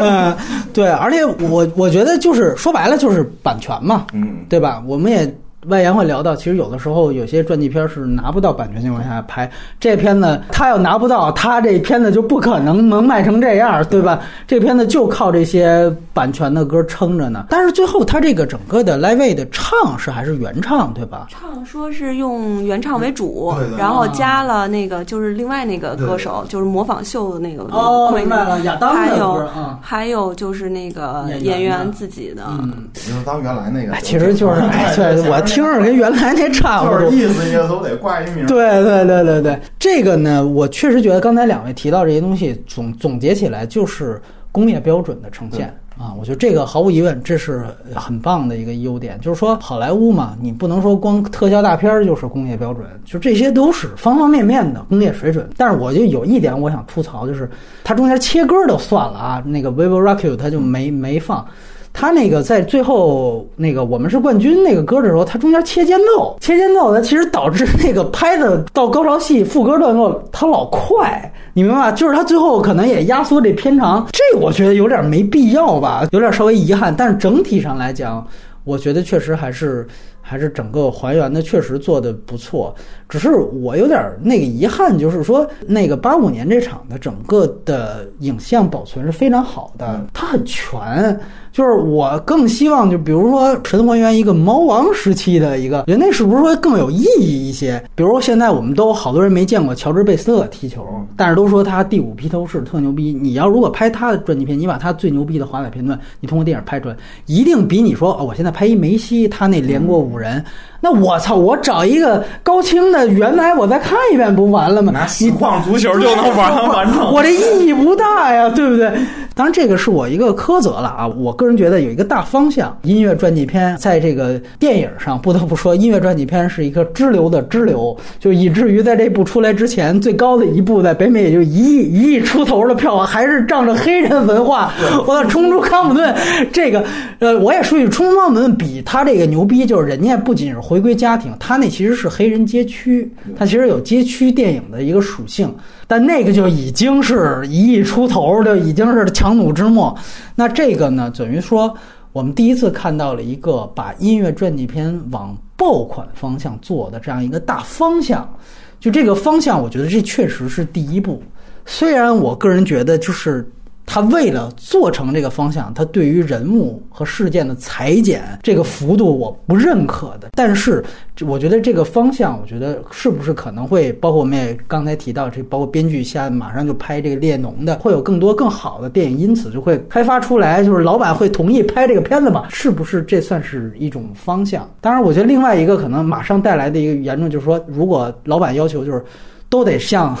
嗯，对，而且我我觉得就是说白了就是版权嘛，嗯，对吧？我们也外延会聊到，其实有的时候有些传记片是拿不到版权情况下拍这片子，他要拿不到，他这片子就不可能能卖成这样，对吧？[laughs] 这片子就靠这些版权的歌撑着呢。但是最后他这个整个的 live aid 唱是还是原唱，对吧？唱说是用原唱为主，然后加了那个就是另外那个歌手，就是模仿秀的那个哦，明白了，亚当的歌还有啊。还有就是那个演员自己的，嗯，就是当原来那个哎，其实就是，哎，对我 [laughs] 听着跟原来那差不多。意思也都得挂一名。对对对对对，这个呢，我确实觉得刚才两位提到这些东西，总总结起来就是工业标准的呈现。啊，我觉得这个毫无疑问，这是很棒的一个优点。就是说，好莱坞嘛，你不能说光特效大片儿就是工业标准，就这些都是方方面面的工业水准。但是我就有一点我想吐槽，就是它中间切歌都算了啊，那个 v i v o Rock You 它就没没放。他那个在最后那个我们是冠军那个歌的时候，他中间切间奏，切间奏呢，其实导致那个拍的到高潮戏副歌段落它老快，你明白吧？就是他最后可能也压缩这片长，这我觉得有点没必要吧，有点稍微遗憾。但是整体上来讲，我觉得确实还是 [laughs] 还是整个还原的确实做的不错。只是我有点那个遗憾，就是说那个八五年这场的整个的影像保存是非常好的，它很全。就是我更希望，就比如说神还原一个猫王时期的一个，人那是不是说更有意义一些？比如说现在我们都好多人没见过乔治贝斯特踢球，但是都说他第五披头士特牛逼。你要如果拍他的传记片，你把他最牛逼的华彩片段，你通过电影拍出来，一定比你说哦，我现在拍一梅西，他那连过五人，那我操，我找一个高清的原来我再看一遍不完了吗？拿实况足球就能玩完成。我这意义不大呀，对不对？当然，这个是我一个苛责了啊。我个人觉得有一个大方向，音乐传记片在这个电影上，不得不说，音乐传记片是一个支流的支流，就以至于在这部出来之前，最高的一部在北美也就一亿一亿出头的票，还是仗着黑人文化，我操，冲出康普顿，这个呃，我也说句，冲出康普顿比他这个牛逼，就是人家不仅是回归家庭，他那其实是黑人街区，他其实有街区电影的一个属性。但那个就已经是一亿出头，就已经是强弩之末。那这个呢，等于说我们第一次看到了一个把音乐传记片往爆款方向做的这样一个大方向。就这个方向，我觉得这确实是第一步。虽然我个人觉得，就是他为了做成这个方向，他对于人物和事件的裁剪这个幅度我不认可的。但是，我觉得这个方向，我觉得是不是可能会包括我们也刚才提到，这包括编剧下马上就拍这个列侬的，会有更多更好的电影，因此就会开发出来，就是老板会同意拍这个片子嘛？是不是这算是一种方向？当然，我觉得另外一个可能马上带来的一个严重就是说，如果老板要求就是。都得像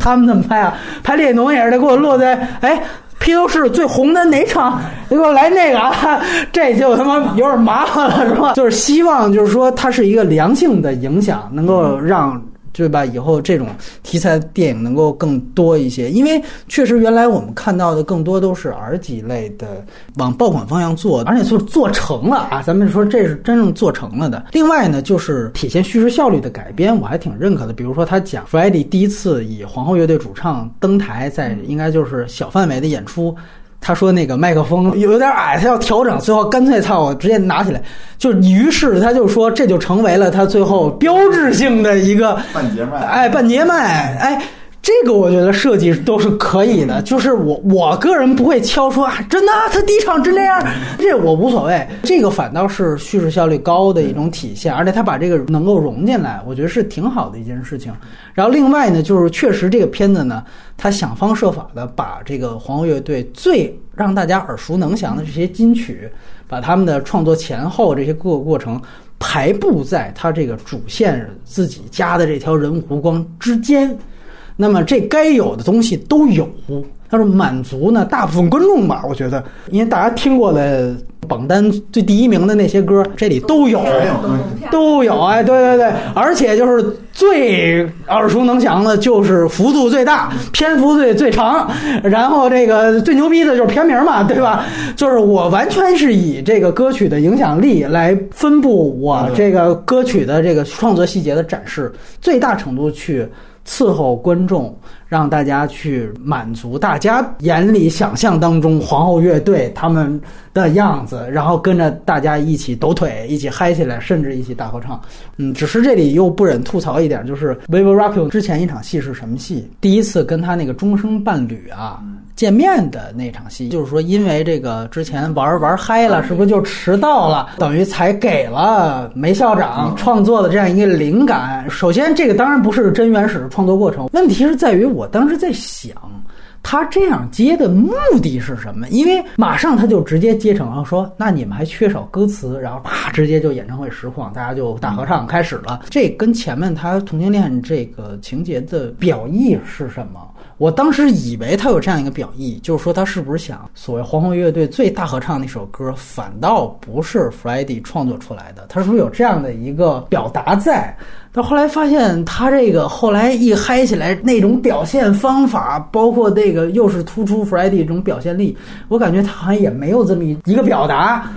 他们那么拍啊，拍列侬也是得给我落在哎。披头士最红的哪场？你给我来那个啊！[laughs] 这就他妈有点麻烦了，是吧？就是希望，就是说它是一个良性的影响，能够让对吧？以后这种题材电影能够更多一些，因为确实原来我们看到的更多都是 R 级类的，往爆款方向做，而且做做成了啊！咱们说这是真正做成了的。另外呢，就是体现叙事效率的改编，我还挺认可的。比如说他讲 f r e d d y 第一次以皇后乐队主唱登台，在应该就是小范围的演出。他说那个麦克风有点矮，他要调整，最后干脆操，我直接拿起来，就于是他就说这就成为了他最后标志性的一个半截麦，哎，半截麦，哎。这个我觉得设计都是可以的，就是我我个人不会敲说啊，真的他第一场真这样，这我无所谓，这个反倒是叙事效率高的一种体现，而且他把这个能够融进来，我觉得是挺好的一件事情。然后另外呢，就是确实这个片子呢，他想方设法的把这个皇后乐队最让大家耳熟能详的这些金曲，把他们的创作前后这些各个过程排布在他这个主线自己加的这条人物弧光之间。那么这该有的东西都有。他说满足呢，大部分观众吧，我觉得，因为大家听过的榜单最第一名的那些歌，这里都有，都有。哎，对对对，而且就是最耳熟能详的，就是幅度最大，篇幅最最长，然后这个最牛逼的就是片名嘛，对吧？就是我完全是以这个歌曲的影响力来分布我这个歌曲的这个创作细节的展示，最大程度去伺候观众。让大家去满足大家眼里想象当中皇后乐队他们的样子，然后跟着大家一起抖腿，一起嗨起来，甚至一起大合唱。嗯，只是这里又不忍吐槽一点，就是 Vivo Rock 之前一场戏是什么戏？第一次跟他那个终生伴侣啊见面的那场戏，就是说因为这个之前玩玩嗨了，是不是就迟到了？等于才给了梅校长创作的这样一个灵感。首先，这个当然不是真原始的创作过程，问题是在于我。我当时在想，他这样接的目的是什么？因为马上他就直接接成了说，那你们还缺少歌词，然后啪，直接就演唱会实况，大家就大合唱开始了。这跟前面他同性恋这个情节的表意是什么？我当时以为他有这样一个表意，就是说他是不是想所谓皇后乐队最大合唱那首歌，反倒不是 Freddie 创作出来的？他是不是有这样的一个表达在？但后来发现，他这个后来一嗨起来，那种表现方法，包括这个又是突出 Freddie 这种表现力，我感觉他好像也没有这么一个表达。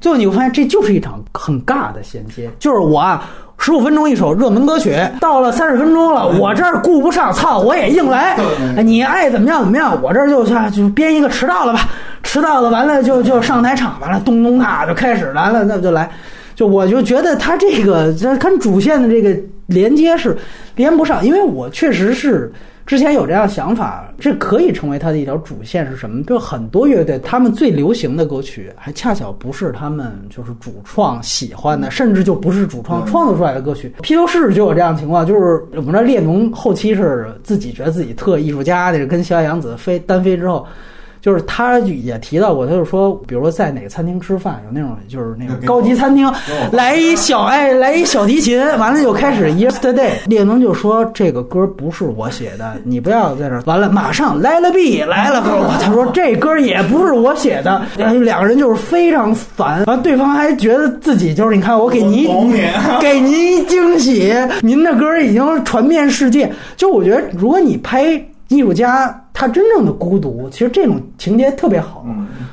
最后你会发现，这就是一场很尬的衔接。就是我啊，十五分钟一首热门歌曲，到了三十分钟了，我这儿顾不上，操，我也硬来。你爱怎么样怎么样，我这儿就就编一个迟到了吧，迟到了完了就就上台场，完了咚咚哒就开始完了，那就来。就我就觉得他这个这跟主线的这个连接是连不上，因为我确实是之前有这样想法，这可以成为他的一条主线是什么？就很多乐队他们最流行的歌曲，还恰巧不是他们就是主创喜欢的，甚至就不是主创创作出来的歌曲。披头士就有这样的情况，就是我们这列侬后期是自己觉得自己特艺术家，那个跟小野洋子飞单飞之后。就是他也提到过，他就说，比如说在哪个餐厅吃饭，有那种就是那种高级餐厅，来一小哎，来一小提琴，完了就开始 Yesterday。列侬就说这个歌不是我写的，你不要在这儿。完了，马上来了 B 来了，他说这歌也不是我写的，两个人就是非常烦。完，对方还觉得自己就是你看我给您给您惊喜，您的歌已经传遍世界。就我觉得，如果你拍。艺术家他真正的孤独，其实这种情节特别好，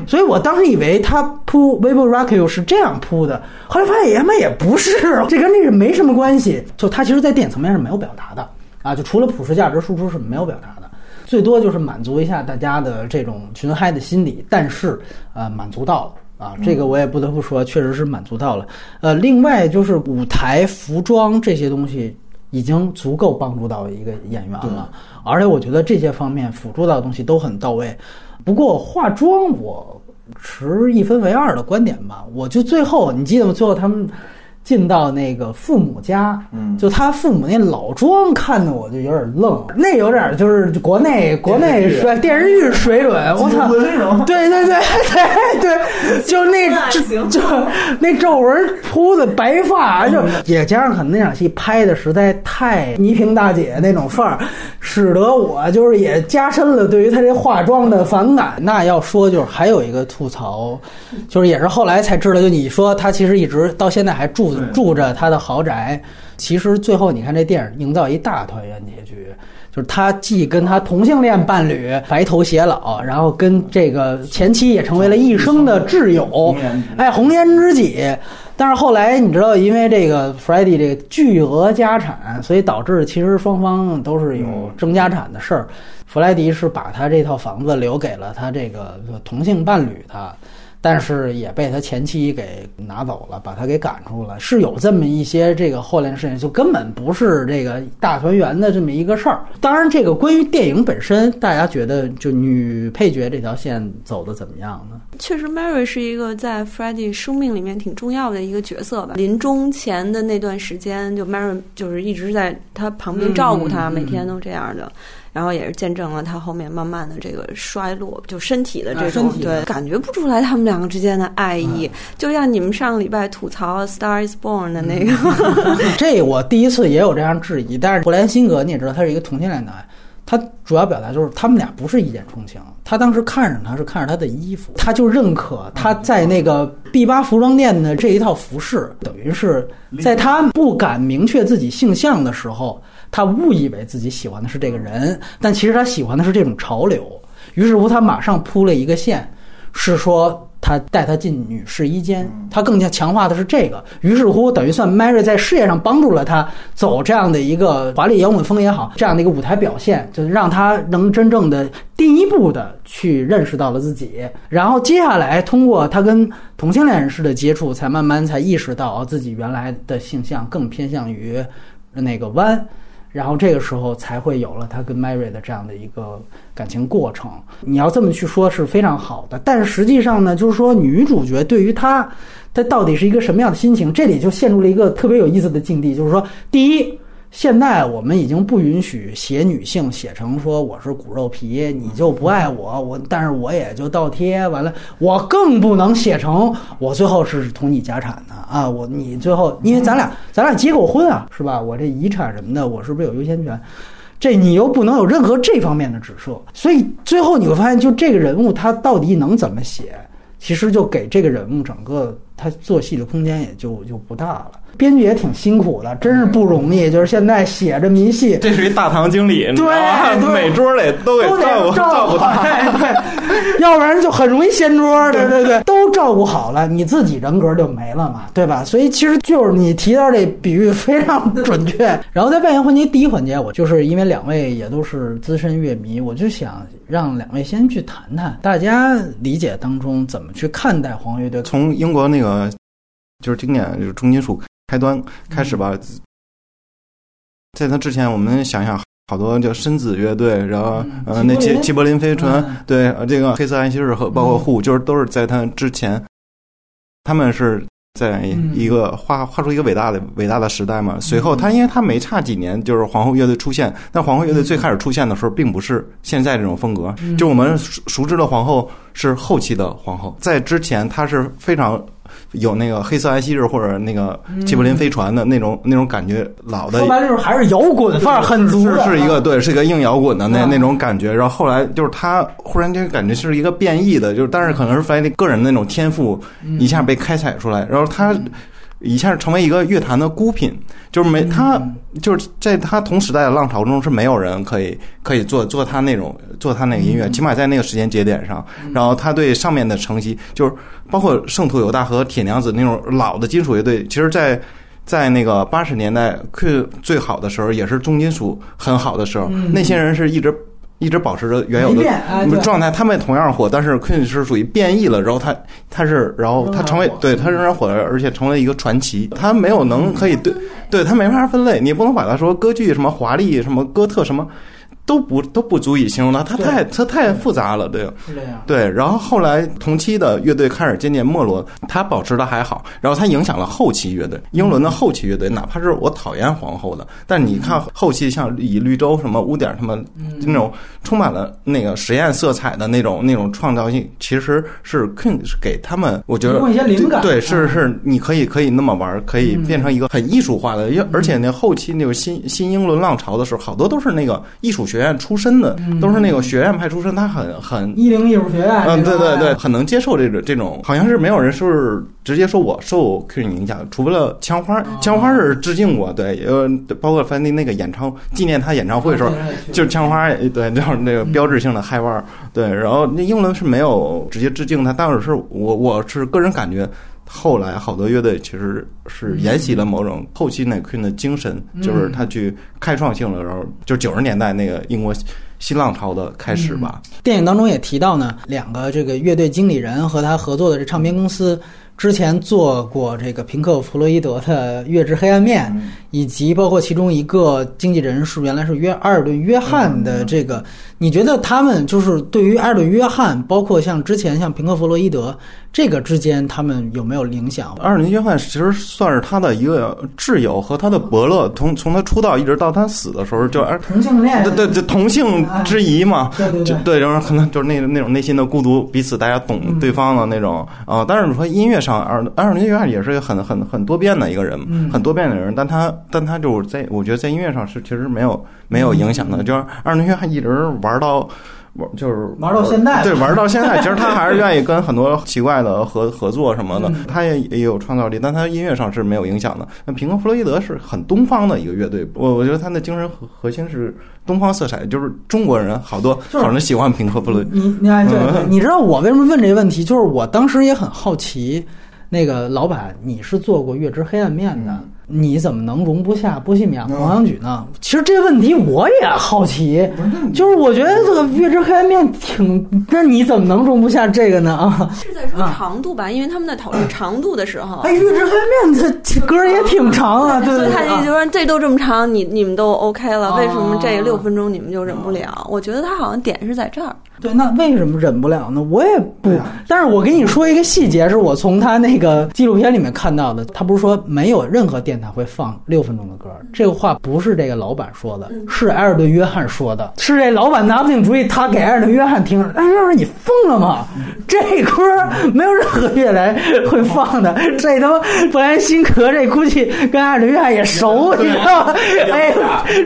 所以我当时以为他铺《Vivo Rock You》是这样铺的，后来发现他妈也不是，这跟那个没什么关系。就他其实，在电影层面是没有表达的啊，就除了普世价值输出是没有表达的，最多就是满足一下大家的这种群嗨的心理，但是呃，满足到了啊，这个我也不得不说，确实是满足到了。呃，另外就是舞台服装这些东西。已经足够帮助到一个演员了，而且我觉得这些方面辅助到的东西都很到位。不过化妆，我持一分为二的观点吧。我就最后，你记得吗？最后他们。进到那个父母家，嗯，就他父母那老庄，看的我就有点愣，那有点就是国内国内水电视剧水准，[laughs] 我操，对对对对对，[laughs] 就那就就那皱纹铺的白发，就也加上可能那场戏拍的实在太倪萍大姐那种范儿，使得我就是也加深了对于她这化妆的反感。那要说就是还有一个吐槽，就是也是后来才知道，就你说他其实一直到现在还住。住着他的豪宅，其实最后你看这电影营造一大团圆结局，就是他既跟他同性恋伴侣白头偕老，然后跟这个前妻也成为了一生的挚友，哎，红颜知己。但是后来你知道，因为这个 Freddie 这个巨额家产，所以导致其实双方都是有争家产的事儿。弗莱迪是把他这套房子留给了他这个同性伴侣他。但是也被他前妻给拿走了，把他给赶出了，是有这么一些这个后来的事情，就根本不是这个大团圆的这么一个事儿。当然，这个关于电影本身，大家觉得就女配角这条线走的怎么样呢？确实，Mary 是一个在 Freddie 生命里面挺重要的一个角色吧。临终前的那段时间，就 Mary 就是一直在他旁边照顾他，每天都这样的。然后也是见证了他后面慢慢的这个衰落，就身体的这种对，感觉不出来他们两个之间的爱意。就像你们上个礼拜吐槽《Star Is Born》的那个，[laughs] 这我第一次也有这样质疑。但是布莱恩辛格你也知道，他是一个同性恋男，他主要表达就是他们俩不是一见钟情。他当时看上他是看着他的衣服，他就认可他在那个 B 八服装店的这一套服饰，等于是在他不敢明确自己性向的时候，他误以为自己喜欢的是这个人，但其实他喜欢的是这种潮流。于是乎，他马上铺了一个线，是说。他带她进女试衣间，他更加强化的是这个。于是乎，等于算 Mary 在事业上帮助了他走这样的一个华丽摇滚风也好，这样的一个舞台表现，就是让他能真正的第一步的去认识到了自己。然后接下来通过他跟同性恋人士的接触，才慢慢才意识到自己原来的性向更偏向于那个弯。然后这个时候才会有了他跟 Mary 的这样的一个感情过程。你要这么去说，是非常好的。但是实际上呢，就是说女主角对于他，他到底是一个什么样的心情？这里就陷入了一个特别有意思的境地，就是说，第一。现在我们已经不允许写女性写成说我是骨肉皮，你就不爱我，我但是我也就倒贴完了，我更不能写成我最后是同你家产的啊！我你最后因为咱俩咱俩结过婚啊，是吧？我这遗产什么的，我是不是有优先权？这你又不能有任何这方面的指涉，所以最后你会发现，就这个人物他到底能怎么写，其实就给这个人物整个他做戏的空间也就就不大了。编剧也挺辛苦的，真是不容易。就是现在写着迷戏，[laughs] 这是一大堂经理，[laughs] 对，每桌得都得照顾照顾他，[laughs] 对，要不然就很容易掀桌。对对对，都照顾好了，你自己人格就没了嘛，对吧？所以其实就是你提到这比喻非常准确。然后在外延环节第一环节，我就是因为两位也都是资深乐迷，我就想让两位先去谈谈大家理解当中怎么去看待黄乐队。从英国那个就是经典就是重金属。开端开始吧，在他之前，我们想想好多叫深紫乐队，然后呃，那吉吉柏林飞船，对，这个黑色安息日和包括户，就是都是在他之前，他们是在一个画画出一个伟大的伟大的时代嘛。随后他因为他没差几年，就是皇后乐队出现，但皇后乐队最开始出现的时候，并不是现在这种风格，就我们熟熟知的皇后是后期的皇后，在之前他是非常。有那个黑色安息日或者那个吉卜林飞船的那种那种感觉，老的说白了就是还是摇滚范儿很足，是是一个对，是一个硬摇滚的那那种感觉。然后后来就是他忽然间感觉是一个变异的，就是但是可能是发现个人那种天赋一下被开采出来，然后他。一下成为一个乐坛的孤品，就是没他，就是在他同时代的浪潮中是没有人可以可以做做他那种做他那个音乐，起码在那个时间节点上。然后他对上面的承袭，就是包括圣徒犹大和铁娘子那种老的金属乐队，其实，在在那个八十年代最最好的时候，也是重金属很好的时候，那些人是一直。一直保持着原有的状态，他们同样火，但是 Queen 是属于变异了，然后他他是，然后他成为，对他仍然火，而且成为一个传奇。他没有能可以对，对他没法分类，你不能把他说歌剧什么华丽什么哥特什么。都不都不足以形容它，它太它太复杂了，对。对，然后后来同期的乐队开始渐渐没落，它保持的还好，然后它影响了后期乐队，英伦的后期乐队，哪怕是我讨厌皇后的，但你看后期像以绿洲什么污点什么那种充满了那个实验色彩的那种那种创造性，其实是 King 是给他们，我觉得对，是是，你可以可以那么玩，可以变成一个很艺术化的，而且那后期那个新新英伦浪潮的时候，好多都是那个艺术学。学院出身的都是那个学院派出身，他很很一零艺术学院，嗯，对对对，很能接受这种这种，好像是没有人是直接说我受 Queen 影响，除了枪花，枪花是致敬过，对，呃，包括翻那那个演唱纪念他演唱会的时候，就是枪花，对，[laughs] 就是那个标志性的嗨腕，对，然后那英伦是没有直接致敬他，但是是我我是个人感觉。后来好多乐队其实是沿袭了某种后期那 Queen 的精神，就是他去开创性的时候就九十年代那个英国新浪潮的开始吧。电影当中也提到呢，两个这个乐队经理人和他合作的这唱片公司。之前做过这个平克·弗洛伊德的《月之黑暗面》，以及包括其中一个经纪人是原来是约阿尔顿·约翰的这个，你觉得他们就是对于阿尔顿·约翰，包括像之前像平克·弗洛伊德这个之间，他们有没有影响？阿尔顿·约翰其实算是他的一个挚友和他的伯乐，从从他出道一直到他死的时候，就同性恋，对对，同性之谊嘛，对对对，然后可能就是那那种内心的孤独，彼此大家懂对方的那种啊。但是你说音乐上。艾艾伦·约翰也是一个很很很多变的一个人，很多变的人，但他但他就是在我觉得在音乐上是其实没有没有影响的，就是二乐汉一直玩到。玩就是玩到现在，对，玩到现在，[laughs] 其实他还是愿意跟很多奇怪的合合作什么的，他也也有创造力，但他音乐上是没有影响的。那平克·弗洛伊德是很东方的一个乐队，我我觉得他的精神核核心是东方色彩，就是中国人好多好人喜欢平克·弗洛伊德。你你看，[laughs] 你知道我为什么问这个问题？就是我当时也很好奇，那个老板，你是做过《月之黑暗面》的。你怎么能容不下波西米亚狂想曲呢？其实这问题我也好奇，就是我觉得这个月之黑暗面挺，那你怎么能容不下这个呢？啊，是在说长度吧？因为他们在讨论长度的时候，哎，月之黑暗面这歌也挺长啊，对所以他就是说这都这么长，你你们都 OK 了，为什么这六分钟你们就忍不了？我觉得他好像点是在这儿。对，那为什么忍不了呢？我也不，但是我跟你说一个细节，是我从他那个纪录片里面看到的，他不是说没有任何电。台会放六分钟的歌，这个话不是这个老板说的，是埃尔顿·约翰说的，是这老板拿不定主意，他给埃尔顿·约翰听。哎，要是你疯了吗？这歌没有任何乐来会放的，这他妈布莱辛格这估计跟埃尔顿·约翰也熟，你知道吗？哎，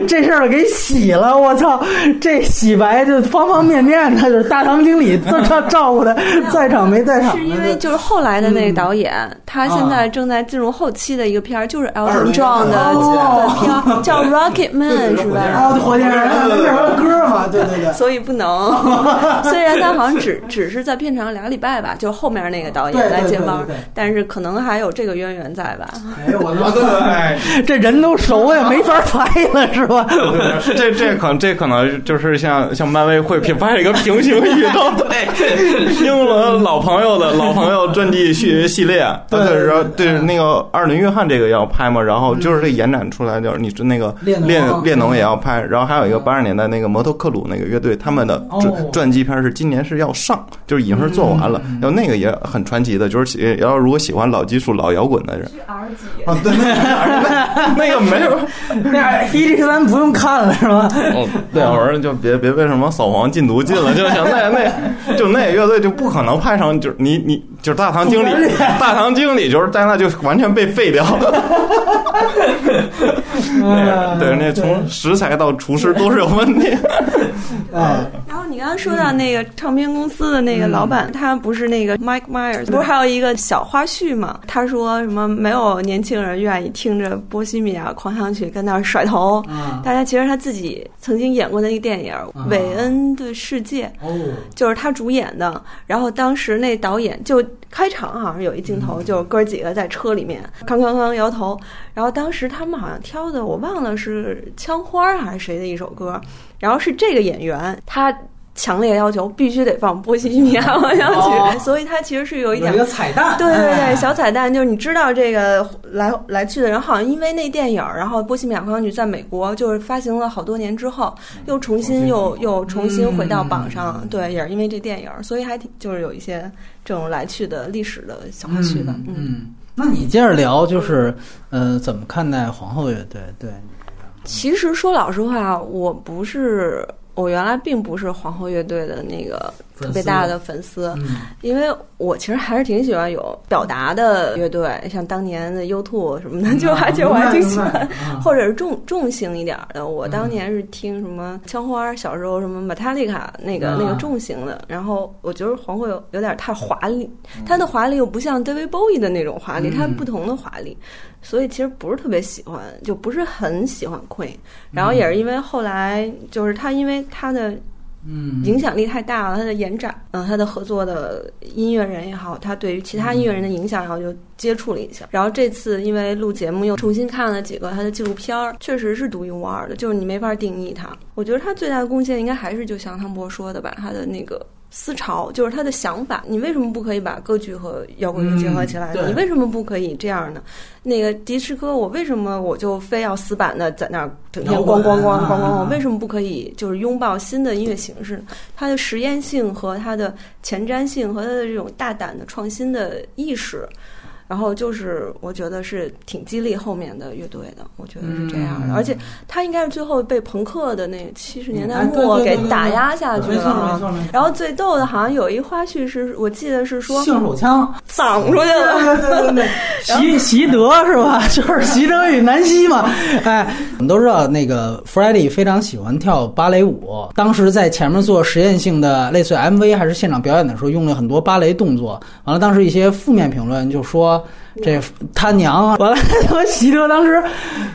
这事儿给洗了，我操，这洗白就方方面面，他就是大堂经理这照照顾的，[laughs] 在场没在场。是因为就是后来的那个导演，他现在正在进入后期的一个片儿，就是。很壮的的片儿叫 Rocket Man 是吧？啊，火箭人那首歌嘛，对对对。所以不能，[laughs] 虽然他好像只只是在片场两个礼拜吧，就后面那个导演来接班，但是可能还有这个渊源在吧？哎我操，[laughs] 这人都熟呀，没法拍了是吧？这这可能这可能就是像像漫威会拍一个平行宇宙，对，英伦老朋友的老朋友传记系系列，对然后对，那个二林约翰这个要拍。嘛，然后就是这延展出来，就是你是那个列列侬也要拍，然后还有一个八十年代那个摩托克鲁那个乐队，他们的传传记片是今年是要上，就是已经是做完了，然后那个也很传奇的，就是要如果喜欢老技术、老摇滚的人啊，对，那个没有，那一这咱不用看了是吧？哦，对，我说就别别为什么扫黄禁毒禁了就行，那那 [laughs] 就那乐队就不可能派上，就是你你就是大堂经理，大堂经理就是在那就完全被废掉了。[laughs] 对，那从食材到厨师都是有问题。啊，[laughs] 然后你刚刚说到那个唱片公司的那个老板，他不是那个 Mike Myers，不是还有一个小花絮吗？他说什么没有年轻人愿意听着《波西米亚狂想曲》跟那儿甩头。大家其实他自己曾经演过那个电影《韦恩的世界》，哦，就是他主演的。然后当时那导演就开场好像有一镜头，就是哥几个在车里面，哐哐哐摇头。然后当时他们好像挑的，我忘了是枪花还是谁的一首歌。然后是这个演员，他强烈要求必须得放《波西米亚 [laughs] 狂想曲》，所以它其实是有一点一个彩蛋，对对对，小彩蛋就是你知道这个来来去的人，好像因为那电影，然后《波西米亚狂想曲》在美国就是发行了好多年之后，又重新又又重新回到榜上，对，也是因为这电影，所以还挺就是有一些这种来去的历史的小花絮的，嗯。那你接着聊，就是，呃，怎么看待皇后乐队？对，其实说老实话，我不是。我原来并不是皇后乐队的那个特别大的粉丝，因为我其实还是挺喜欢有表达的乐队，像当年的 U2 什么的，就而且我还挺喜欢，或者是重重型一点的。我当年是听什么枪花，小时候什么 Metallica 那个那个重型的，然后我觉得皇后有有点太华丽，他的华丽又不像 David Bowie 的那种华丽，它不同的华丽。所以其实不是特别喜欢，就不是很喜欢 Queen。然后也是因为后来就是他，因为他的嗯影响力太大了，他的延展，嗯，他的合作的音乐人也好，他对于其他音乐人的影响，然后就接触了一下。然后这次因为录节目又重新看了几个他的纪录片儿，确实是独一无二的，就是你没法定义他。我觉得他最大的贡献应该还是就像汤博说的吧，他的那个。思潮就是他的想法，你为什么不可以把歌剧和摇滚乐结合起来？你为什么不可以这样呢？那个迪士科，我为什么我就非要死板的在那儿整天咣咣咣咣咣？我为什么不可以就是拥抱新的音乐形式？它的实验性和它的前瞻性和它的这种大胆的创新的意识。然后就是我觉得是挺激励后面的乐队的，我觉得是这样的。而且他应该是最后被朋克的那七十年代末给打压下去了。然后最逗的，好像有一花絮是我记得是说性手枪挡出去了。[laughs] [laughs] 习习德是吧？[laughs] 就是习德与南希嘛。哎，我们都知道那个 Freddie 非常喜欢跳芭蕾舞，当时在前面做实验性的类似 MV 还是现场表演的时候，用了很多芭蕾动作。完了，当时一些负面评论就说。这他娘！完了，他妈席德当时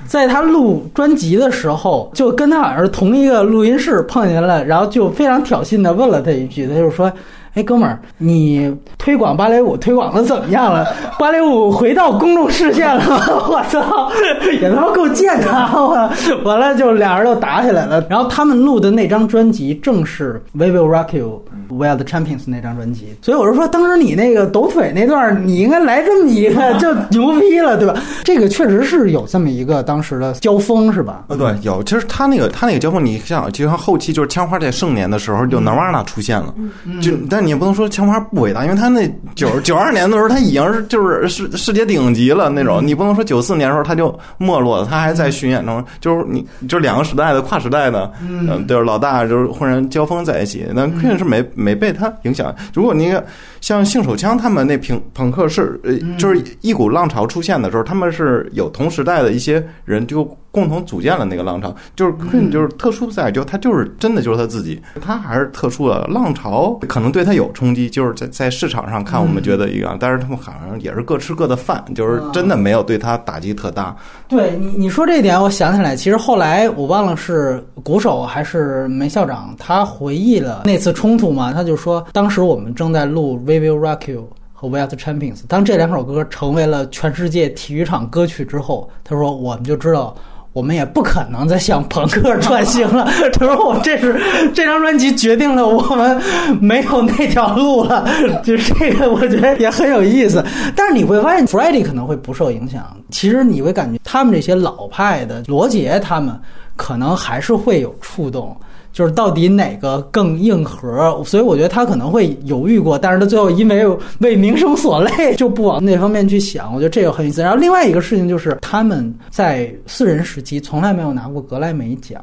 在他录专辑的时候，就跟他好像是同一个录音室碰见了，然后就非常挑衅的问了他一句，他就说。哎，哥们儿，你推广芭蕾舞推广的怎么样了？[laughs] 芭蕾舞回到公众视线了吗？[laughs] 我操，也他妈够贱的！完了，就俩人就打起来了。然后他们录的那张专辑正是《We Will Rock You》《We Are the Champions》那张专辑。所以我是说，当时你那个抖腿那段，你应该来这么一个，就牛逼了，对吧？这个确实是有这么一个当时的交锋，是吧？呃，对，有。其实他那个他那个交锋，你像就像后期就是枪花在盛年的时候，就 Nirvana 出现了，就但。你也不能说枪花不伟大，因为他那九九二年的时候，他已经是就是世世界顶级了那种。你不能说九四年的时候他就没落了，他还在巡演中，就是你就是两个时代的跨时代的，嗯，就是老大就是忽然交锋在一起，那肯定是没没被他影响。如果你像性手枪他们那朋朋克是呃，就是一股浪潮出现的时候，他们是有同时代的一些人就共同组建了那个浪潮，就是就是特殊在就他就是真的就是他自己，他还是特殊的浪潮，可能对他有冲击，就是在在市场上看我们觉得一样，但是他们好像也是各吃各的饭，就是真的没有对他打击特大。对你你说这一点，我想起来，其实后来我忘了是鼓手还是梅校长，他回忆了那次冲突嘛，他就说当时我们正在录。We Will Rock You 和 We Are the Champions，当这两首歌成为了全世界体育场歌曲之后，他说我们就知道我们也不可能再向朋克转型了。[laughs] 他说我这是这张专辑决定了我们没有那条路了。[laughs] 就这个我觉得也很有意思。但是你会发现 f r e d d y 可能会不受影响，其实你会感觉他们这些老派的罗杰他们可能还是会有触动。就是到底哪个更硬核，所以我觉得他可能会犹豫过，但是他最后因为为名声所累，就不往那方面去想。我觉得这个很有意思。然后另外一个事情就是，他们在四人时期从来没有拿过格莱美奖，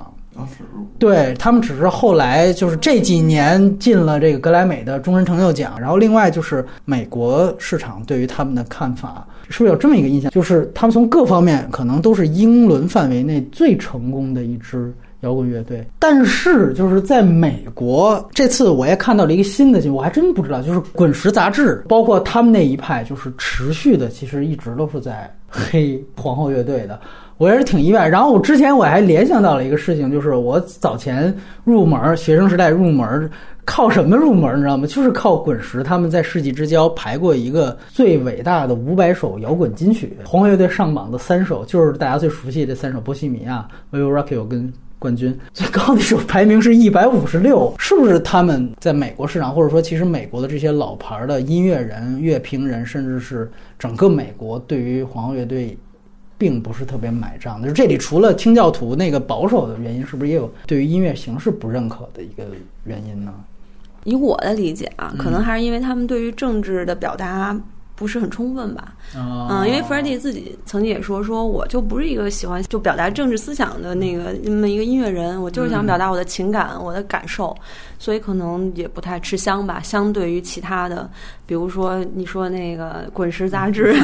对他们只是后来就是这几年进了这个格莱美的终身成就奖。然后另外就是美国市场对于他们的看法，是不是有这么一个印象？就是他们从各方面可能都是英伦范围内最成功的一支。摇滚乐队，但是就是在美国，这次我也看到了一个新的新闻，我还真不知道，就是《滚石》杂志，包括他们那一派，就是持续的，其实一直都是在黑皇后乐队的，我也是挺意外。然后我之前我还联想到了一个事情，就是我早前入门，学生时代入门，靠什么入门，你知道吗？就是靠滚石，他们在世纪之交排过一个最伟大的五百首摇滚金曲，皇后乐队上榜的三首，就是大家最熟悉的三首《波西米亚》、《We Will Rock You》跟。冠军 [laughs] 最高的时候排名是一百五十六，是不是他们在美国市场，或者说其实美国的这些老牌的音乐人、乐评人，甚至是整个美国对于皇后乐队，并不是特别买账的？就这里除了清教徒那个保守的原因，是不是也有对于音乐形式不认可的一个原因呢？以我的理解啊，可能还是因为他们对于政治的表达。不是很充分吧？嗯，因为 Freddie 自己曾经也说，说我就不是一个喜欢就表达政治思想的那个那么一个音乐人，我就是想表达我的情感、我的感受，所以可能也不太吃香吧。相对于其他的，比如说你说那个《滚石》杂志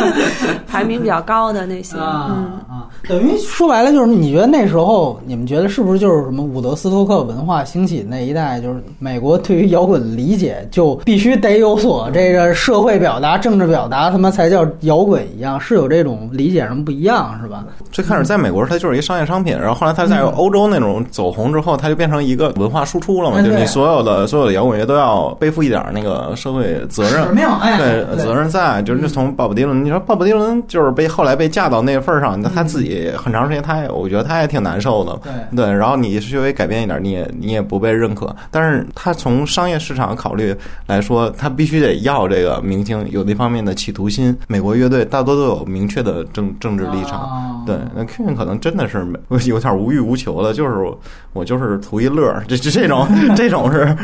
[laughs] 排名比较高的那些，嗯啊，等于说白了就是，你觉得那时候你们觉得是不是就是什么伍德斯托克文化兴起那一代，就是美国对于摇滚理解就必须得有所这个社会表达。政治表达他妈才叫摇滚一样，是有这种理解上不一样，是吧？最开始在美国，它就是一商业商品，然后后来它在欧洲那种走红之后，它就变成一个文化输出了嘛。就是你所有的所有的摇滚乐都要背负一点那个社会责任，对责任在。就是从鲍勃迪伦，你说鲍勃迪伦就是被后来被架到那份儿上，那他自己很长时间，他也我觉得他也挺难受的。对，然后你稍微改变一点，你也你也不被认可。但是他从商业市场考虑来说，他必须得要这个明星有。有那方面的企图心。美国乐队大多都有明确的政政治立场，对，那 Queen 可能真的是 [laughs] 有点无欲无求了，就是我就是图一乐，这这这种 [laughs] 这种是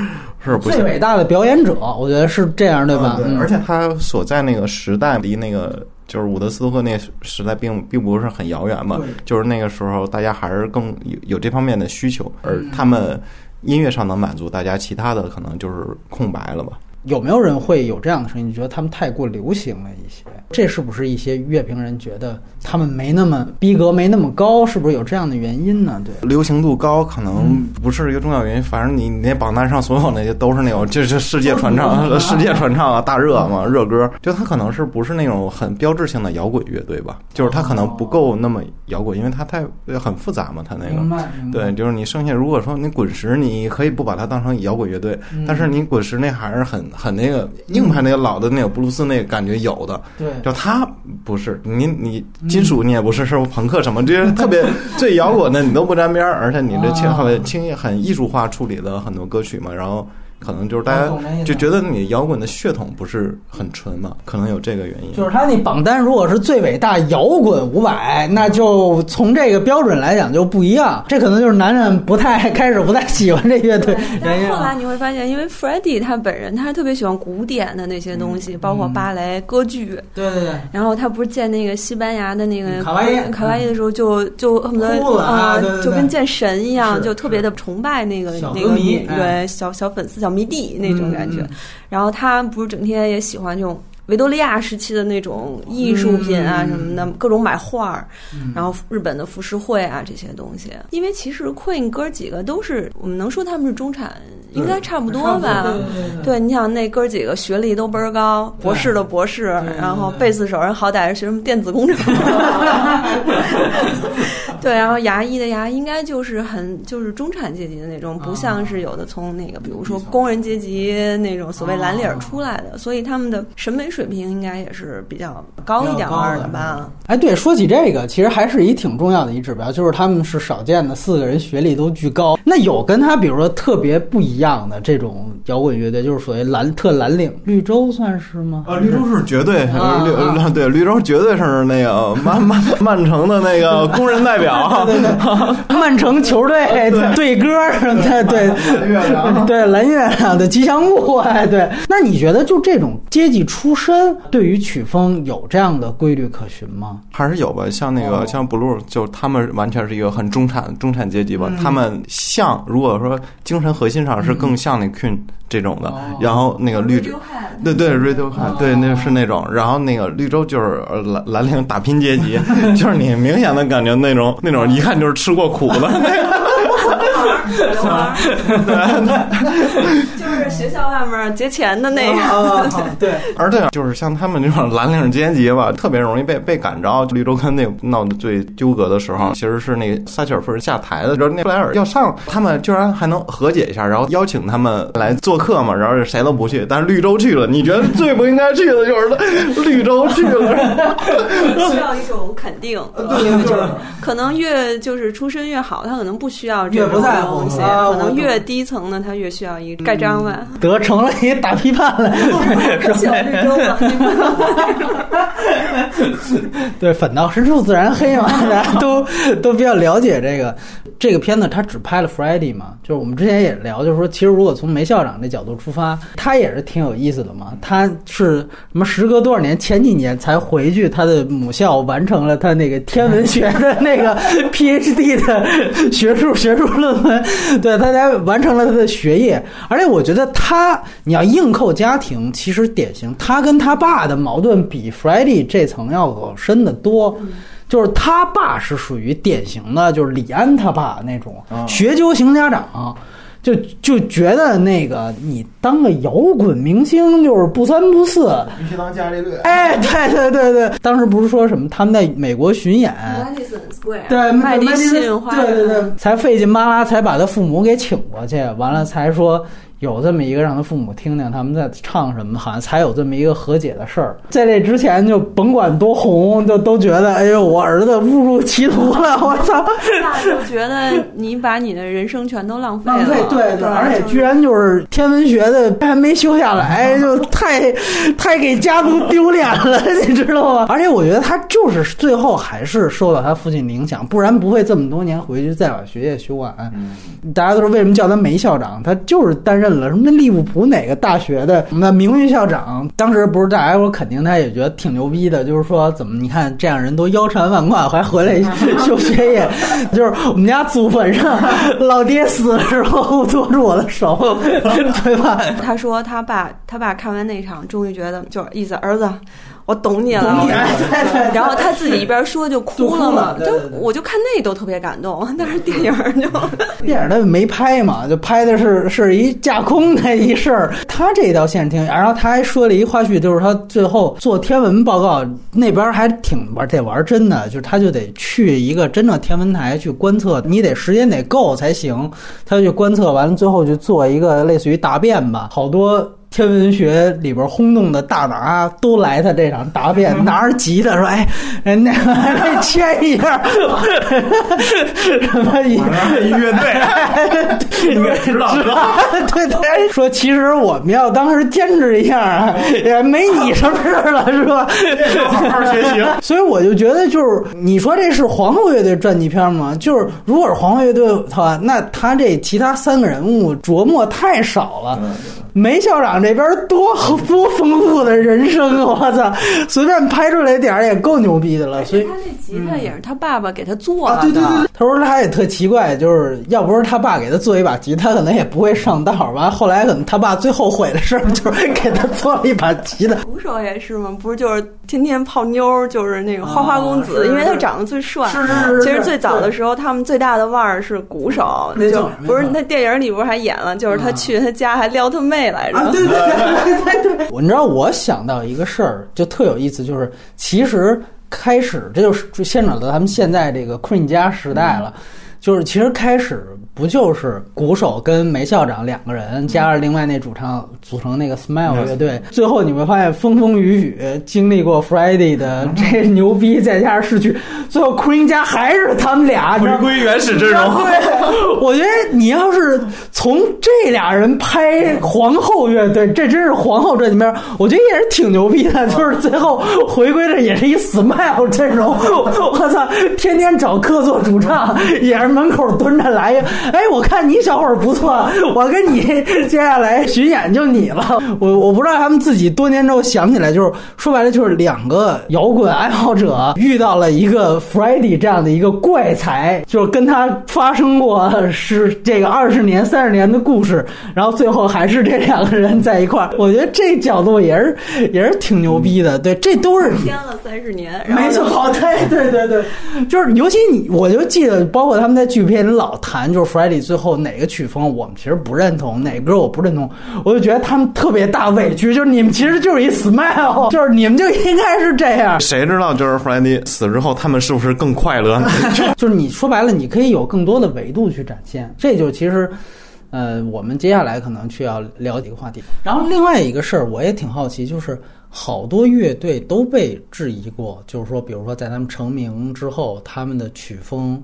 是不最伟大的表演者，我觉得是这样，对吧？对，而且他所在那个时代离那个。就是伍德斯托克那时代并并不是很遥远嘛，就是那个时候大家还是更有有这方面的需求，而他们音乐上能满足大家，其他的可能就是空白了吧。有没有人会有这样的声音？你觉得他们太过流行了一些？这是不是一些乐评人觉得他们没那么逼格，没那么高？是不是有这样的原因呢？对，流行度高可能不是一个重要原因。反正你你那榜单上所有那些都是那种就是世界传唱、[laughs] 世界传唱啊，大热嘛，热歌。就他可能是不是那种很标志性的摇滚乐队吧？就是他可能不够那么摇滚，因为他太很复杂嘛，他那个。对，就是你剩下如果说你滚石，你可以不把它当成摇滚乐队，但是你滚石那还是很。很那个硬派那个老的那个布鲁斯那个感觉有的，对，就他不是你你金属你也不是是朋克什么这些特别 [laughs] 最摇滚的你都不沾边儿，而且你这轻很轻很艺术化处理的很多歌曲嘛，然后。可能就是大家就觉得你摇滚的血统不是很纯嘛，可能有这个原因。就是他那榜单如果是最伟大摇滚五百，那就从这个标准来讲就不一样。这可能就是男人不太开始不太喜欢这乐队。[laughs] 但后来你会发现，因为 Freddie 他本人他特别喜欢古典的那些东西，包括芭蕾、歌剧。对对对。然后他不是见那个西班牙的那个卡哇伊卡哇伊的时候，就就恨不得啊，就跟见神一样，就特别的崇拜那个那个对小小粉丝小。迷弟那种感觉，然后他不是整天也喜欢这种维多利亚时期的那种艺术品啊什么的，各种买画儿，然后日本的浮世绘啊这些东西。因为其实 Queen 哥几个都是，我们能说他们是中产，应该差不多吧？对，你想那哥几个学历都倍儿高，博士的博士，然后贝斯手人好歹是学什么电子工程。[laughs] 对，然后牙医的牙应该就是很就是中产阶级的那种，不像是有的从那个比如说工人阶级那种所谓蓝领出来的，所以他们的审美水平应该也是比较高一点儿的吧？哎，对，说起这个，其实还是一挺重要的一指标，就是他们是少见的四个人学历都巨高。那有跟他比如说特别不一样的这种摇滚乐队，就是所谓蓝特蓝领，绿洲算是吗？啊，绿洲是绝对，绿 [laughs] 对绿洲绝对是那个曼曼曼城的那个工人代表。[laughs] 对对，[laughs] 曼城球队对歌什么的，对对蓝月亮的吉祥物，哎，对。那你觉得就这种阶级出身，对于曲风有这样的规律可循吗？还是有吧，像那个像 Blue，就他们完全是一个很中产中产阶级吧。他们像如果说精神核心上是更像那 Queen。这种的，然后那个绿洲，对对，Radiohead，对，那是那种，然后那个绿洲就是蓝蓝领打拼阶级，[laughs] 就是你明显的感觉那种那种一看就是吃过苦的。[laughs] [laughs] 就是学校外面劫钱的那个，对。而且就是像他们这种蓝领阶级吧，特别容易被被赶着。绿洲跟那闹得最纠葛的时候，其实是那撒切尔夫人下台的时候，那布莱尔要上，他们居然还能和解一下，然后邀请他们来做客嘛，然后谁都不去，但是绿洲去了。你觉得最不应该去的就是绿洲去了，[laughs] 需要一种肯定。[laughs] 对，就是可能越就是出身越好，他可能不需要这种东西。可能越低层的，他越需要一盖章吧。得成了一大批判了。[laughs] [laughs] 对，反倒深处自然黑嘛，[laughs] 大家都都比较了解这个。这个片子他只拍了 Freddie 嘛，就是我们之前也聊，就是说，其实如果从梅校长这角度出发，他也是挺有意思的嘛。他是什么？时隔多少年？前几年才回去他的母校，完成了他那个天文学的那个 PhD 的学术学术论文。对，他才完成了他的学业。而且我觉得他，你要硬扣家庭，其实典型，他跟他爸的矛盾比 Freddie 这层要深得多。就是他爸是属于典型的，就是李安他爸那种学究型家长，就就觉得那个你当个摇滚明星就是不三不四，必须当伽利略。哎，对对对对，当时不是说什么他们在美国巡演，对麦迪逊对对对，才费劲巴拉才把他父母给请过去，完了才说。有这么一个让他父母听听他们在唱什么，好像才有这么一个和解的事儿。在这之前，就甭管多红，就都觉得哎呦，我儿子误入歧途了，[laughs] 我操！就觉得你把你的人生全都浪费了，对对，而且居然就是天文学的还没修下来，[laughs] 就太太给家族丢脸了，[laughs] 你知道吗？而且我觉得他就是最后还是受到他父亲的影响，不然不会这么多年回去再把学业修完。大家都说为什么叫他梅校长，他就是担任了什么利物浦哪个大学的那名誉校长。当时不是大家说肯定他也觉得挺牛逼的，就是说怎么你看这样人都腰缠万贯还回来 [laughs] 修学业，就是我们家祖坟上老爹死的时候握住我的手，对吧？他说他爸他爸看完那场，终于觉得就是意思儿子。我懂你了，[laughs] 然后他自己一边说就哭了嘛，就我就看那都特别感动，但是电影就 [laughs] 电影他没拍嘛，就拍的是是一架空的一事儿。他这一条线挺，然后他还说了一花絮，就是他最后做天文报告那边还挺玩得玩真的，就是他就得去一个真正天文台去观测，你得时间得够才行。他就去观测完了，最后就做一个类似于答辩吧，好多。天文学里边轰动的大拿都来他这场答辩，拿着吉他说：“哎，人家来签一下，什么音乐队，音乐指导哥，[laughs] 对对，说其实我们要当时坚持一下，也没你什么事了，是吧？好好学习。[laughs] 所以我就觉得，就是你说这是皇后乐队传记片吗？就是如果是皇后乐队的话，那他这其他三个人物琢磨太少了。梅校长。这边多多丰富的人生，[laughs] 我操！随便拍出来点儿也够牛逼的了。所以他那吉他也是他爸爸给他做的。对对对，他说他也特奇怪，就是要不是他爸给他做一把吉他，可能也不会上道。完后来可能他爸最后悔的事儿 [laughs] 就是给他做了一把吉他。鼓手也是吗？不是，就是天天泡妞，就是那个花花公子，因为他长得最帅。是是是。其实最早的时候，他们最大的腕儿是鼓手，那就不是那电影里不是还演了，就是他去他家还撩他妹来着。对对对对对，你知道我想到一个事儿，就特有意思，就是其实开始这就是就牵扯到咱们现在这个 Queen 家时代了，就是其实开始不就是鼓手跟梅校长两个人，加上另外那主唱组成那个 Smile 乐队，最后你会发现风风雨雨经历过 Friday 的这牛逼，再加上逝去，最后 Queen 家还是他们俩回归原始阵容。对，我觉得你要是从这俩人拍皇后乐队，这真是皇后这里面，我觉得也是挺牛逼的。就是最后回归的也是一 Smile 阵容，我操，天天找客座主唱，也是门口蹲着来。哎，我看你小伙儿不错，我跟你 [laughs] 接下来巡演就你了。我我不知道他们自己多年之后想起来，就是说白了就是两个摇滚爱好者遇到了一个 f r e d d y 这样的一个怪才，就是跟他发生过 [laughs] 是这个二十年、三十年的故事，然后最后还是这两个人在一块儿。我觉得这角度也是也是挺牛逼的。对，这都是签了三十年，没错，[laughs] 对对对对，就是尤其你，我就记得，包括他们在剧片里老谈，就是 Freddie 最后哪个曲风我们其实不认同，哪歌我不认同，我就觉得他们特别大委屈，就是你们其实就是一 smile，[laughs] 就是你们就应该是这样。谁知道就是 Freddie 死之后，他们是不是更快乐？[laughs] 就是你说白了，你可以有更多的维度去展现。这就其实，呃，我们接下来可能需要聊几个话题。然后另外一个事儿，我也挺好奇，就是好多乐队都被质疑过，就是说，比如说在他们成名之后，他们的曲风。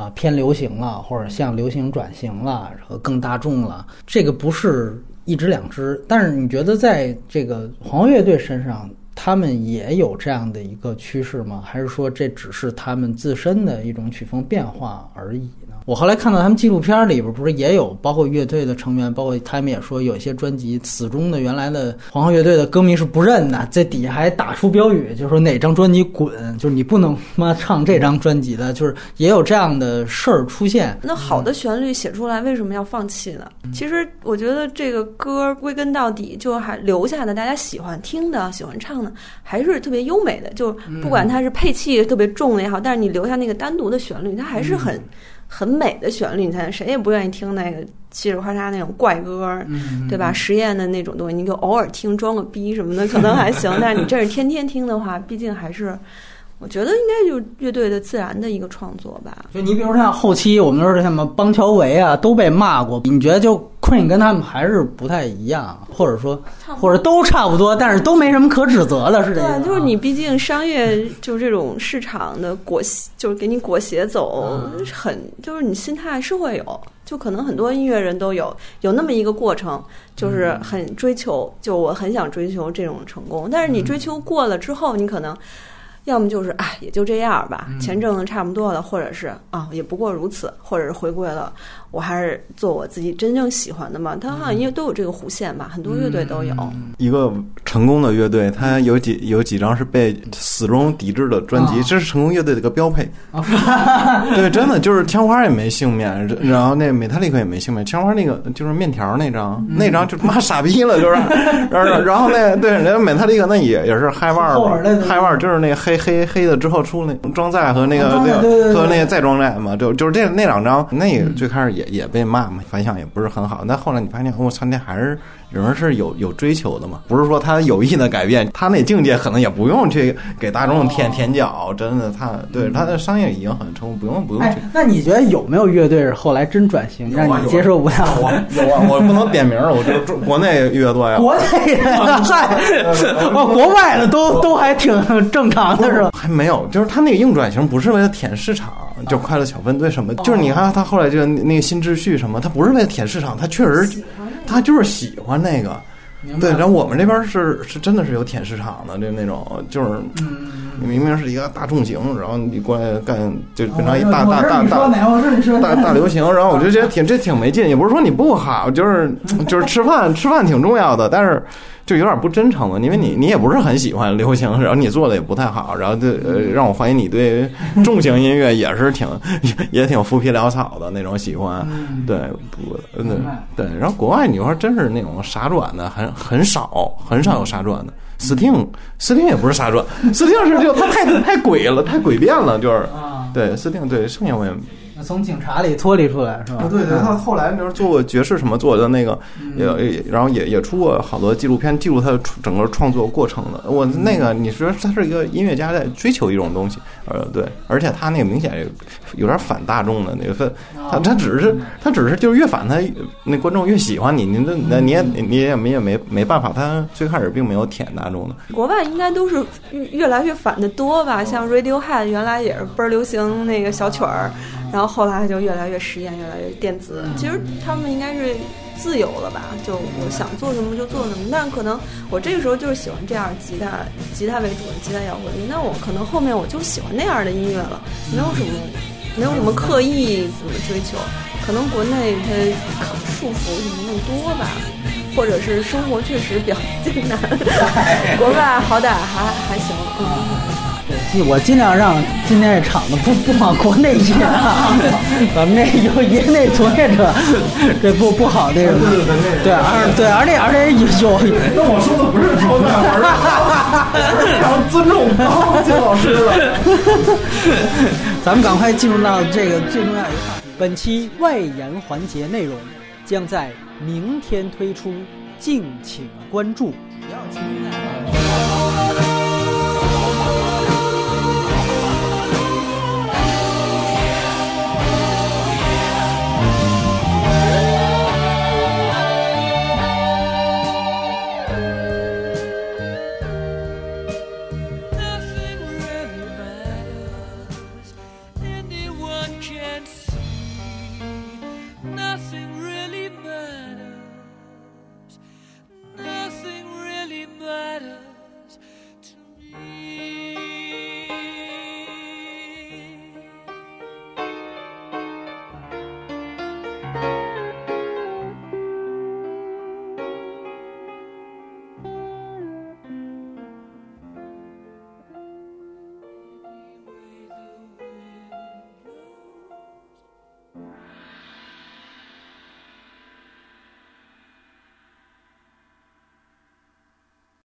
啊，偏流行了，或者向流行转型了，然后更大众了，这个不是一只两只。但是你觉得在这个黄乐队身上，他们也有这样的一个趋势吗？还是说这只是他们自身的一种曲风变化而已？我后来看到他们纪录片里边，不是也有包括乐队的成员，包括他们也说有一些专辑死忠的原来的皇后乐队的歌迷是不认的，在底下还打出标语，就是说哪张专辑滚，就是你不能妈唱这张专辑的，就是也有这样的事儿出现。那好的旋律写出来，为什么要放弃呢？其实我觉得这个歌归根到底就还留下的，大家喜欢听的、喜欢唱的，还是特别优美的。就不管它是配器特别重的也好，但是你留下那个单独的旋律，它还是很。很美的旋律，你才谁也不愿意听那个嘁哩喀嚓那种怪歌，对吧？实验的那种东西，你就偶尔听装个逼什么的可能还行，[laughs] 但是你这是天天听的话，毕竟还是我觉得应该就是乐队的自然的一个创作吧。就你比如像后期我们说什么邦乔维啊，都被骂过，你觉得就 Queen 跟他们还是不太一样，或者说或者都差不多，但是都没什么可指责的，是这对，就是你毕竟商业就是这种市场的裹挟，就是给你裹挟走，很就是你心态是会有，就可能很多音乐人都有有那么一个过程，就是很追求，就我很想追求这种成功，但是你追求过了之后，你可能。要么就是哎，也就这样吧，钱挣的差不多了，或者是啊，也不过如此，或者是回归了。我还是做我自己真正喜欢的嘛。他好像因为都有这个弧线吧，很多乐队都有。一个成功的乐队，他有几有几张是被死忠抵制的专辑，这是成功乐队的一个标配。[laughs] 对，真的就是枪花也没幸免，然后那美泰利克也没幸免。枪花那个就是面条那张，那张就他妈傻逼了，就是。[laughs] 然后然后那对人家美泰利克那也也是嗨腕儿，嗨腕儿就是那黑黑黑的之后出那装载和那个那个和那个再装载嘛，就就是这那两张，那最开始也。也也被骂嘛，反响也不是很好。但后来你发现，我操，那还是。人是有有追求的嘛，不是说他有意的改变，他那境界可能也不用去给大众舔舔脚，真的，他对他的商业已经很成功，不用不用去。那你觉得有没有乐队是后来真转型让你接受不了？有啊，我不能点名儿，我就国内乐队啊，国内的 [laughs] 嗨，哦，国外的都都还挺正常的是吧？还没有，就是他那个硬转型不是为了舔市场，就快乐小分队什么，就是你看他后来就那个新秩序什么，他不是为了舔市场，他确实。他就是喜欢那个，对。然后我们这边是是真的是有舔市场的，就那种就是，你明明是一个大众型，然后你过来干就变成一大大大大大大流行，然后我就觉得挺这挺没劲。也不是说你不好，就是就是吃饭吃饭挺重要的，但是。就有点不真诚了，因为你你也不是很喜欢流行，然后你做的也不太好，然后就呃让我怀疑你对重型音乐也是挺 [laughs] 也挺浮皮潦草的那种喜欢，对不对对，然后国外你说真是那种傻转的很很少，很少有傻转的，斯汀斯汀也不是傻转，斯汀是就他太太诡了，太诡辩了，就是对斯汀对剩下我也。从警察里脱离出来是吧？对对，他后来比如做过爵士什么做的那个，也然后也也出过好多纪录片，记录他整个创作过程的。我那个你说他是一个音乐家在追求一种东西，呃对，而且他那个明显有点反大众的那个分，他他只是他只是就是越反他那观众越喜欢你，你那那你也你也没也没没办法，他最开始并没有舔大众的。国外应该都是越越来越反的多吧？像 Radiohead 原来也是倍儿流行那个小曲儿。然后后来就越来越实验，越来越电子。其实他们应该是自由了吧？就我想做什么就做什么。但可能我这个时候就是喜欢这样吉他，吉他为主的吉他摇滚乐。那我可能后面我就喜欢那样的音乐了，没有什么，没有什么刻意怎么追求。可能国内它束缚什么更多吧，或者是生活确实比较艰难。[laughs] 国外好歹还还行。嗯。我尽量让今天这场子不不往国内引啊，[laughs] 咱们这有业内从业者，这不不好这个，对，而对，而且而且有，[laughs] 那我说的不是超赞，然后尊重金老师了。咱们赶快进入到这个最重要一个话题，本期外延环节内容将在明天推出，敬请关注。不要轻易